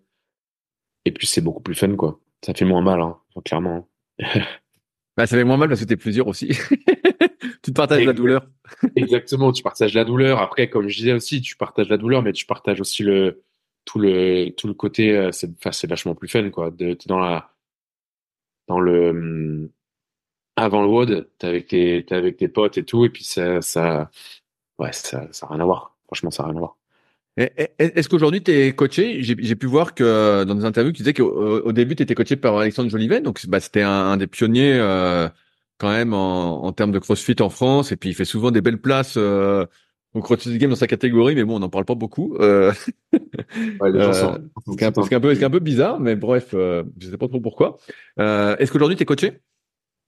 Et puis c'est beaucoup plus fun, quoi. Ça fait moins mal, hein, clairement. Bah ça fait moins mal parce que t'es plusieurs aussi. *laughs* tu partages la douleur. Exactement, tu partages la douleur. Après, comme je disais aussi, tu partages la douleur, mais tu partages aussi le tout le tout le côté. Euh, c'est c'est vachement plus fun, quoi. De, dans la dans le hum, avant le WOD, t'es avec tes t'es avec tes potes et tout, et puis ça ça ouais ça ça a rien à voir. Franchement, ça a rien à voir. Est-ce qu'aujourd'hui tu es coaché? J'ai pu voir que dans des interviews, tu disais qu'au début tu étais coaché par Alexandre Jolivet, donc bah, c'était un, des pionniers euh, quand même en, en, termes de CrossFit en France. Et puis il fait souvent des belles places euh, au CrossFit Game dans sa catégorie, mais bon, on n'en parle pas beaucoup. Euh, *laughs* ouais, euh, c'est un, un, peu, un peu bizarre, mais bref, euh, je sais pas trop pourquoi. Euh, Est-ce qu'aujourd'hui tu es coaché?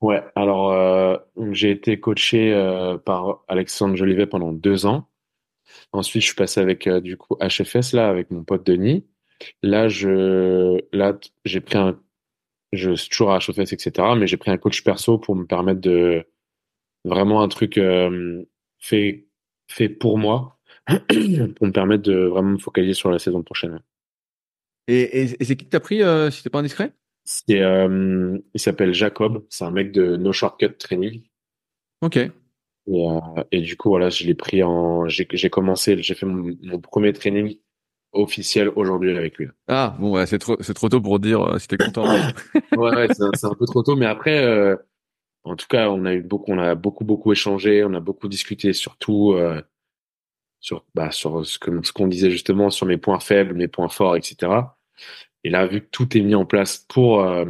Ouais, alors euh, j'ai été coaché par Alexandre Jolivet pendant deux ans. Ensuite, je suis passé avec du coup HFS là avec mon pote Denis. Là, je là j'ai pris un je suis toujours à HFS, etc. Mais j'ai pris un coach perso pour me permettre de vraiment un truc euh, fait, fait pour moi, *clears throat* pour me permettre de vraiment me focaliser sur la saison prochaine. Et, et, c'est qui que t'as pris, euh, si t'es pas indiscret? C'est, euh, il s'appelle Jacob, c'est un mec de No Shortcut Training. Ok. Et, euh, et du coup, voilà, je l'ai pris en, j'ai commencé, j'ai fait mon, mon, premier training officiel aujourd'hui avec lui. Ah bon, ouais, c'est trop, c'est trop tôt pour dire euh, si t'es content. *coughs* ouais, ouais c'est un peu trop tôt, mais après, euh, En tout cas, on a eu beaucoup, on a beaucoup, beaucoup échangé, on a beaucoup discuté, surtout euh, sur, bah, sur ce que ce qu'on disait justement sur mes points faibles, mes points forts, etc. Et là, vu que tout est mis en place pour, euh,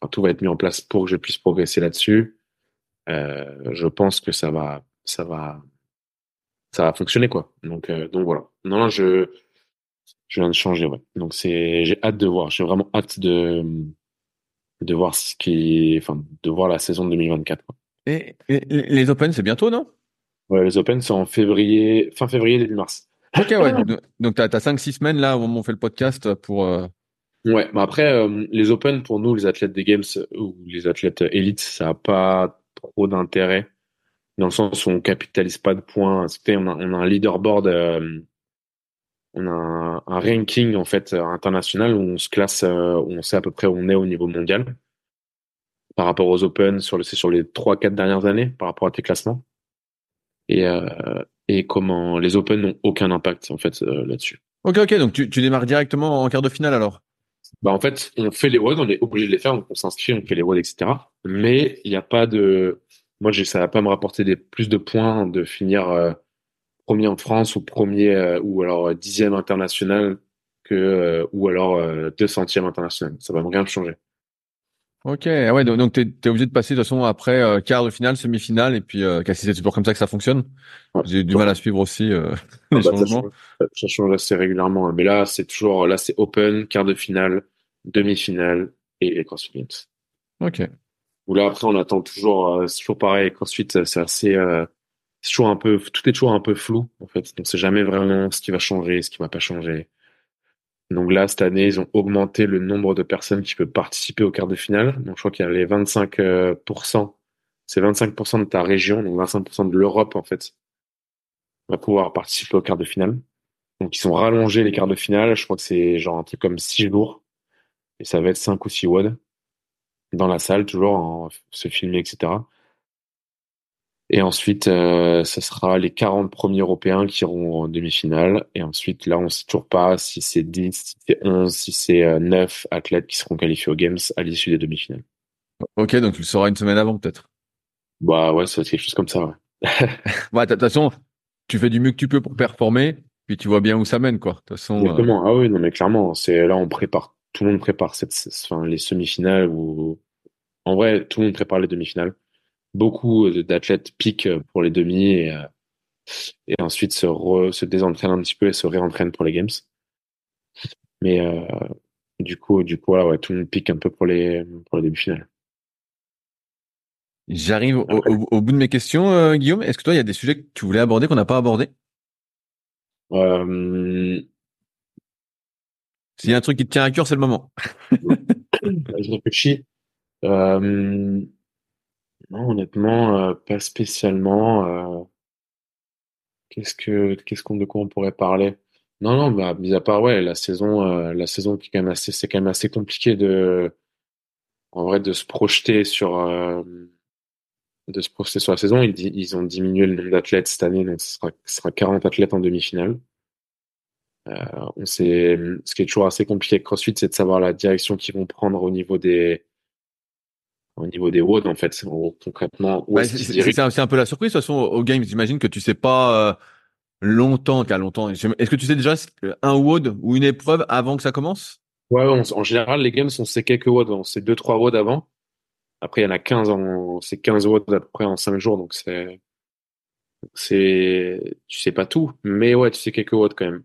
enfin, tout va être mis en place pour que je puisse progresser là-dessus, je pense que ça va, ça va, ça va fonctionner quoi. Donc, euh, donc voilà. Non, non, je, je viens de changer, ouais. Donc c'est, j'ai hâte de voir. J'ai vraiment hâte de, de voir ce qui, enfin, de voir la saison de 2024. Quoi. Et, les Open, c'est bientôt, non? Ouais, les Open sont en février, fin février, début mars. Ok, ouais. Donc, tu as, 5-6 semaines là où on fait le podcast pour. Euh... Ouais, mais après, euh, les Open, pour nous, les athlètes des Games ou les athlètes élites, ça n'a pas trop d'intérêt. Dans le sens où on capitalise pas de points. On a, un leaderboard, euh, on a un, ranking en fait international où on se classe, euh, on sait à peu près où on est au niveau mondial par rapport aux Open sur le, sur les 3-4 dernières années, par rapport à tes classements et, euh, comment les Open n'ont aucun impact en fait euh, là-dessus. Ok, ok, donc tu démarres directement en quart de finale alors? Bah en fait, on fait les WOD, on est obligé de les faire, donc on s'inscrit, on fait les WOD, etc. Mais il n'y a pas de, moi, ça va pas me rapporter des plus de points de finir euh, premier en France ou premier euh, ou alors dixième international que euh, ou alors deux centièmes international. Ça va rien changer. Ok, ah ouais, donc tu es, obligé de passer de toute façon après euh, quart de finale, semi-finale, et puis euh, c'est toujours comme ça que ça fonctionne. J'ai du mal à suivre aussi euh, *laughs* les bah, changements. Ça change, assez régulièrement, hein. mais là c'est toujours là c'est open, quart de finale, demi-finale et les CrossFit Games. Ok. Ou là après on attend toujours, euh, c'est toujours pareil. CrossFit c'est assez, c'est toujours un peu, tout est toujours un peu flou en fait. Donc c'est jamais vraiment ce qui va changer, ce qui va pas changer. Donc là, cette année, ils ont augmenté le nombre de personnes qui peuvent participer au quart de finale. Donc je crois qu'il y a les 25%, euh, c'est 25% de ta région, donc 25% de l'Europe en fait, va pouvoir participer au quart de finale. Donc ils ont rallongé les quarts de finale, je crois que c'est genre un truc comme 6 jours, et ça va être 5 ou 6 WOD dans la salle, toujours, en, se filmer, etc. Et ensuite, euh, ce sera les 40 premiers Européens qui iront en demi-finale. Et ensuite, là, on ne sait toujours pas si c'est 10, si c'est 11, si c'est 9 euh, athlètes qui seront qualifiés aux Games à l'issue des demi-finales. Ok, donc tu le sauras une semaine avant, peut-être. Bah ouais, c'est quelque chose comme ça, *laughs* ouais. de toute façon, tu fais du mieux que tu peux pour performer, puis tu vois bien où ça mène, quoi. De toute façon. Euh, Exactement. Ah oui, non, mais clairement, c'est là, on prépare, tout le monde prépare cette, enfin, les semi-finales ou, en vrai, tout le monde prépare les demi-finales beaucoup euh, d'athlètes piquent euh, pour les demi et, euh, et ensuite se, se désentraînent un petit peu et se réentraînent pour les games. Mais euh, du coup, du coup, ouais, tout le monde pique un peu pour les pour les demi-finales. J'arrive au, au, bout de mes questions, euh, Guillaume. Est-ce que toi, il y a des sujets que tu voulais aborder qu'on n'a pas abordé euh... S'il y a un truc qui te tient à cœur, c'est le moment. *laughs* je réfléchis. Euh... Non, honnêtement, euh, pas spécialement. Euh, qu'est-ce que, qu'est-ce qu'on de quoi on pourrait parler? Non, non, bah, mis à part, ouais, la saison, euh, la saison qui est quand c'est quand même assez compliqué de, en vrai, de se projeter sur, de se projeter sur la saison. Ils, ont diminué le nombre d'athlètes cette année, donc ce sera, ce sera 40 athlètes en demi-finale. on sait, ce qui est toujours assez compliqué avec CrossFit, c'est de savoir la direction qu'ils vont prendre au niveau des, au niveau des WOD en fait concrètement bah, c'est un peu la surprise de toute façon au game j'imagine que tu sais pas euh, longtemps qu'à longtemps. Est-ce que tu sais déjà un WOD ou une épreuve avant que ça commence? Ouais en général les games on sait quelques WOD on sait deux trois WOD avant. Après il y en a 15 en c'est 15 WOD à peu près en 5 jours donc c'est c'est tu sais pas tout mais ouais tu sais quelques WOD quand même.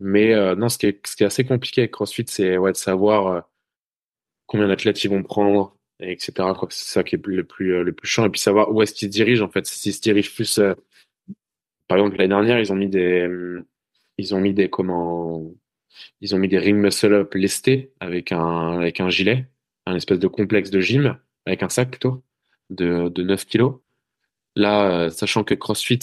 Mais euh, non ce qui est ce qui est assez compliqué avec CrossFit c'est ouais de savoir euh, combien d'athlètes ils vont prendre etc. C'est ça qui est le plus, euh, le plus chiant. Et puis savoir où est-ce qu'ils se dirigent, en fait. S'ils se dirigent plus, euh, par exemple, l'année dernière, ils ont mis des, ils ont mis des, comment, ils ont mis des ring muscle up lestés avec un, avec un gilet, un espèce de complexe de gym, avec un sac plutôt, de, de 9 kilos. Là, euh, sachant que CrossFit,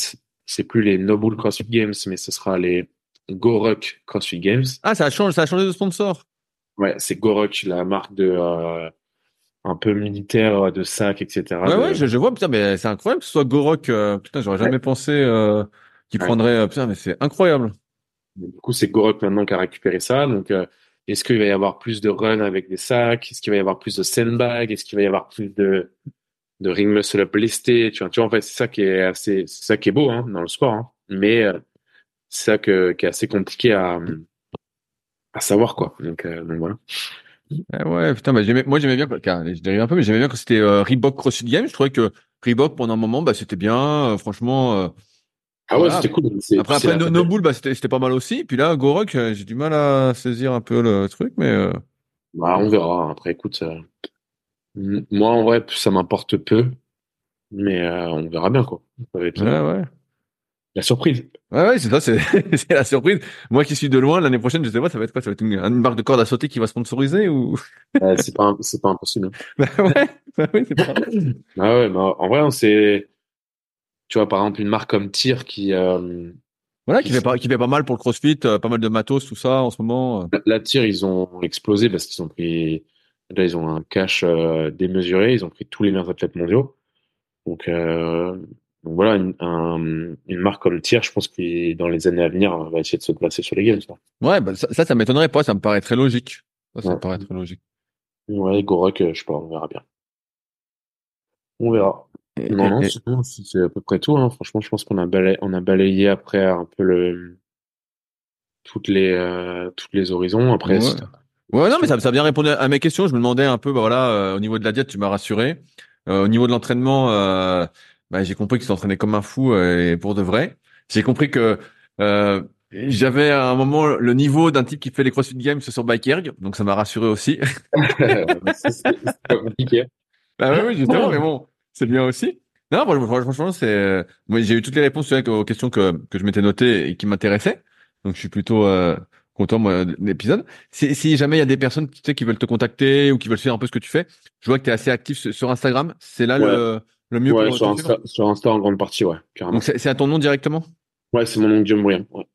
c'est plus les Noble CrossFit Games, mais ce sera les GoRuck CrossFit Games. Ah, ça a changé, ça a changé de sponsor. Ouais, c'est GoRuck, la marque de, un peu militaire euh, de sac, etc. Ouais, ouais, je, je, vois, putain, mais c'est incroyable que ce soit Gorok. Euh, putain, j'aurais jamais pensé euh, qu'il prendrait. Euh, putain, mais c'est incroyable. Du coup, c'est Gorok maintenant qui a récupéré ça. Donc, est-ce qu'il va y avoir plus de runs avec des sacs? Est-ce qu'il va y avoir plus de sandbags Est-ce qu'il va y avoir plus de de ring muscle up lesté. Tu vois, tu vois en fait, c'est ça qui est assez, c'est ça qui est beau hein, dans le sport. Hein. Mais euh, c'est ça que, qui est assez compliqué à, à savoir quoi. Donc, euh, donc voilà. Eh ouais, putain, bah, j'aimais, moi j'aimais bien, car, je dérive un peu, mais j'aimais bien quand c'était euh, Reebok CrossFit Games. Je trouvais que Reebok pendant un moment, bah c'était bien. euh, franchement. euh, Ah ouais, Voilà. c'était cool. Après, après No, No Bull, bah c'était, c'était pas mal aussi. Puis là, Gorok, j'ai du mal à saisir un peu le truc, mais. Bah, on verra. Après, écoute, moi en vrai, ça m'importe peu, mais on verra bien quoi. Ça va être Ouais, ouais. la surprise. Ouais, ouais, c'est ça, c'est, *laughs* c'est la surprise. Moi qui suis de loin, l'année prochaine, je sais pas, ça va être quoi? Ça va être une, une marque de corde à sauter qui va sponsoriser ou? Euh, c'est pas, c'est pas impossible. hein. *laughs* bah ouais, bah oui, c'est pas. Ah ouais, mais en vrai, on c'est, tu vois, par exemple, une marque comme Tyr qui, euh, Voilà, qui fait pas, qui fait pas mal pour le CrossFit, euh, pas mal de matos, tout ça, en ce moment. euh. la, la Tyr, ils ont explosé parce qu'ils ont pris, là, ils ont un cash démesuré, ils ont pris tous les meilleurs athlètes mondiaux. Donc, euh, donc voilà, une, un- une marque comme Tyr, je pense que dans les années à venir, va essayer de se placer sur les games. ça. Ouais, bah, ça, ça, ça m'étonnerait pas, ça me paraît très logique. Ça, ça me Ouais. paraît très logique. Ouais, Gorok, euh, je sais pas, on verra bien. On verra. Et- Non, non, sinon, c'est à peu près tout. Hein. Franchement, je pense qu'on a balayé, on a balayé après un peu le, toutes les, euh, toutes les horizons. Après, Ouais. Ouais, non, mais ça, ça a bien répondu à mes questions. Je me demandais un peu, bah voilà, euh, au niveau de la diète, tu m'as rassuré. Euh, au niveau de l'entraînement, euh, bah, j'ai compris que tu t'entraînais comme un fou euh, et pour de vrai. J'ai compris que euh, j'avais à un moment le niveau d'un type qui fait les CrossFit Games sur Bike Erg, donc ça m'a rassuré aussi. *laughs* *laughs* c'est compliqué. bah oui, justement, *laughs* mais bon, c'est bien aussi. Non, franchement, franchement, c'est, moi, j'ai eu toutes les réponses aux questions que, que je m'étais notées et qui m'intéressaient. Donc, je suis plutôt euh, content moi, de l'épisode. Si, si jamais il y a des personnes tu sais, qui veulent te contacter ou qui veulent suivre un peu ce que tu fais, je vois que tu es assez actif sur, sur Instagram. C'est là le, le mieux Ouais, pour sur Insta, sur Insta en grande partie, ouais, carrément. Donc, c'est à ton nom directement? Ouais, c'est mon nom Guillaume Briand. Ouais.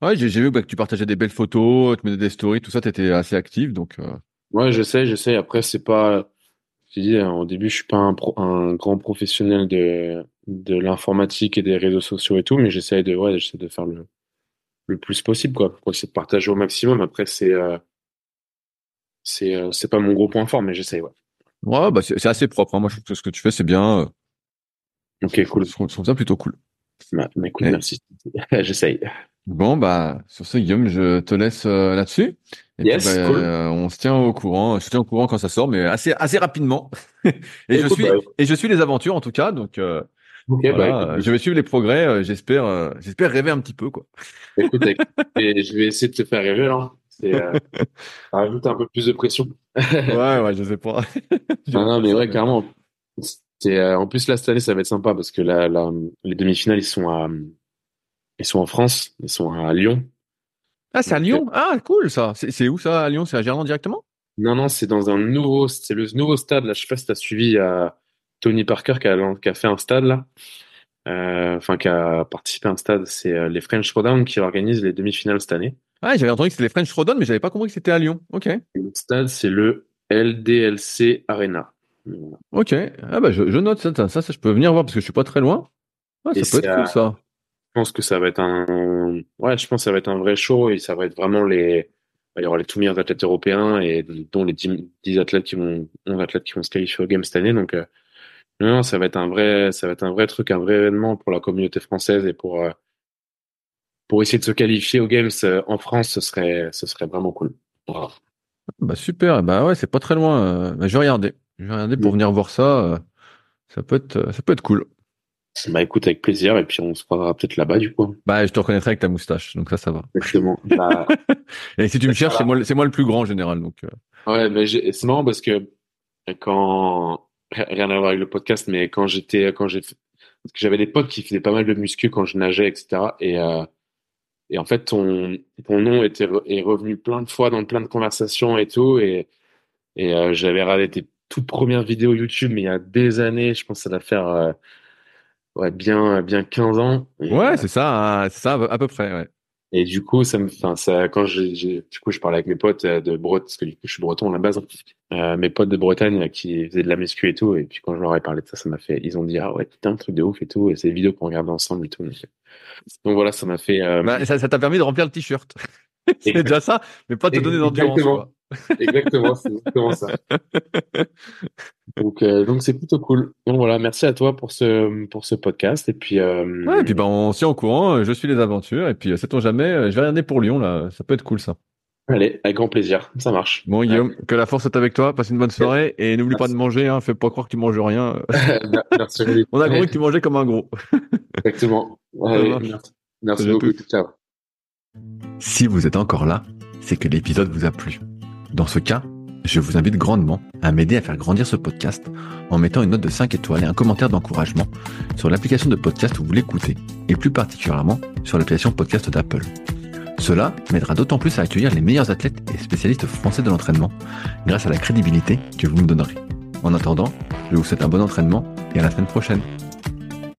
Ouais, j'ai vu bah, que tu partageais des belles photos, tu mettais des stories, tout ça, tu étais assez actif. Donc, euh, Ouais, j'essaie, j'essaie. Après, c'est pas, je dis, hein, au début, je suis pas un, pro- un grand professionnel de, de l'informatique et des réseaux sociaux et tout, mais j'essaie de, ouais, j'essaie de faire le, le plus possible, quoi, pour essayer de partager au maximum. Après, c'est, euh, c'est, euh, pas mon gros point fort, mais j'essaie, ouais. Ouais, bah, c'est assez propre. hein. Moi, je trouve que ce que tu fais, c'est bien. euh, Ok, cool. Je trouve je trouve ça plutôt cool. Bah, bah, écoute, Et- merci. *laughs* j'essaye. Bon, bah, sur ce, Guillaume, je te laisse euh, là-dessus. Yes, bah, cool. euh, on se tient au courant. Je te tiens au courant quand ça sort, mais assez, assez rapidement. *laughs* et je Écoute, suis, bah, et je suis les aventures en tout cas. Donc, euh, voilà, bah, je vais suivre les progrès. j'espère, j'espère rêver un petit peu, quoi. écoute, *laughs* je vais essayer de te faire rêver, là. C'est, ça rajoute un peu plus de pression. Ouais, ouais, je sais pas. *laughs* Non, mais ouais, clairement. C'est, euh, en plus, là, cette année, ça va être sympa parce que là, là, les demi-finales, ils sont à, ils sont en France, ils sont à Lyon. Ah, c'est à Lyon? Ah, cool ça. C'est c'est où ça à Lyon? C'est à Gerland directement? Non, non, c'est dans un nouveau, c'est le nouveau stade, là. Je sais pas si t'as suivi, euh, Tony Parker qui a, qui a fait un stade, là. Euh, enfin, qui a participé à un stade. C'est euh, les French Throwdown qui organisent les demi-finales cette année. Ah, j'avais entendu que c'était les French Throwdown, mais j'avais pas compris que c'était à Lyon. Ok, Le stade, c'est le LDLC Arena. Ok. Ah bah, je, je note ça, ça, ça, je peux venir voir parce que je suis pas très loin. Ah, Et ça peut être cool ça. Je pense que ça va être un, ouais, je pense que ça va être un vrai show et ça va être vraiment les, il y aura les tout meilleurs athlètes européens et dont les 10, 10 athlètes qui vont, 11 athlètes qui vont se qualifier au Games cette année. Donc, euh, non, non, ça va être un vrai, ça va être un vrai truc, un vrai événement pour la communauté française et pour, euh, pour essayer de se qualifier aux Games euh, en France, ce serait, ce serait vraiment cool. Voilà. Bah super, bah ouais, c'est pas très loin. bah, je vais regarder. Je vais regarder pour Mm. venir voir ça. euh, Ça peut être, ça peut être cool. Bah, écoute, avec plaisir et puis on se croisera peut-être là-bas, du coup. Bah, je te reconnaîtrai avec ta moustache, donc ça, ça va. Exactement. *laughs* Bah, Et si tu me cherches, c'est moi, le- c'est moi le plus grand en général, donc. Ouais, mais c'est marrant parce que quand rien à voir avec le podcast, mais quand j'étais quand j'ai fait- parce que j'avais des potes qui faisaient pas mal de muscu quand je nageais, etc. Et euh, et en fait ton ton nom était re- est revenu plein de fois dans plein de conversations et tout et et euh, j'avais regardé tes toutes premières vidéos YouTube, mais il y a des années, je pense que ça doit faire euh, ouais bien bien 15 ans. Et, Ouais, euh, c'est ça, hein, c'est ça à peu près. Ouais. et du coup, ça me, enfin, ça, quand j'ai- du coup, je parlais avec mes potes de Bretagne, parce que du coup, je suis breton à la base, euh, mes potes de Bretagne euh, qui faisaient de la muscu et tout, et puis quand je leur ai parlé de ça, ça m'a fait, ils ont dit, ah ouais, putain, un truc de ouf et tout, et c'est des vidéos qu'on regarde ensemble et tout. Donc, donc voilà, ça m'a fait, euh, Bah, ça, t'a permis de remplir le t-shirt. *laughs* c'est déjà ça, mais pas te donner d'endurance. Exactement. c'est exactement ça. *laughs* Donc, euh, donc c'est plutôt cool. Donc voilà, merci à toi pour ce pour ce podcast et puis. Euh, ouais, et puis ben on s'y au courant. Je suis les aventures et puis sait-on jamais, je vais regarder pour Lyon là. Ça peut être cool ça. Allez, avec grand plaisir, ça marche. Bon Guillaume, que la force soit avec toi, passe une bonne soirée et n'oublie pas de manger, hein, fais pas croire que tu manges rien. *laughs* merci. On a compris que tu mangeais comme un gros. *laughs* Exactement. merci, merci beaucoup. Ciao. Si vous êtes encore là, c'est que l'épisode vous a plu. Dans ce cas, je vous invite grandement à m'aider à faire grandir ce podcast en mettant une note de 5 étoiles et un commentaire d'encouragement sur l'application de podcast où vous l'écoutez, et plus particulièrement sur l'application podcast d'Apple. Cela m'aidera d'autant plus à accueillir les meilleurs athlètes et spécialistes français de l'entraînement grâce à la crédibilité que vous me donnerez. En attendant, je vous souhaite un bon entraînement et à la semaine prochaine.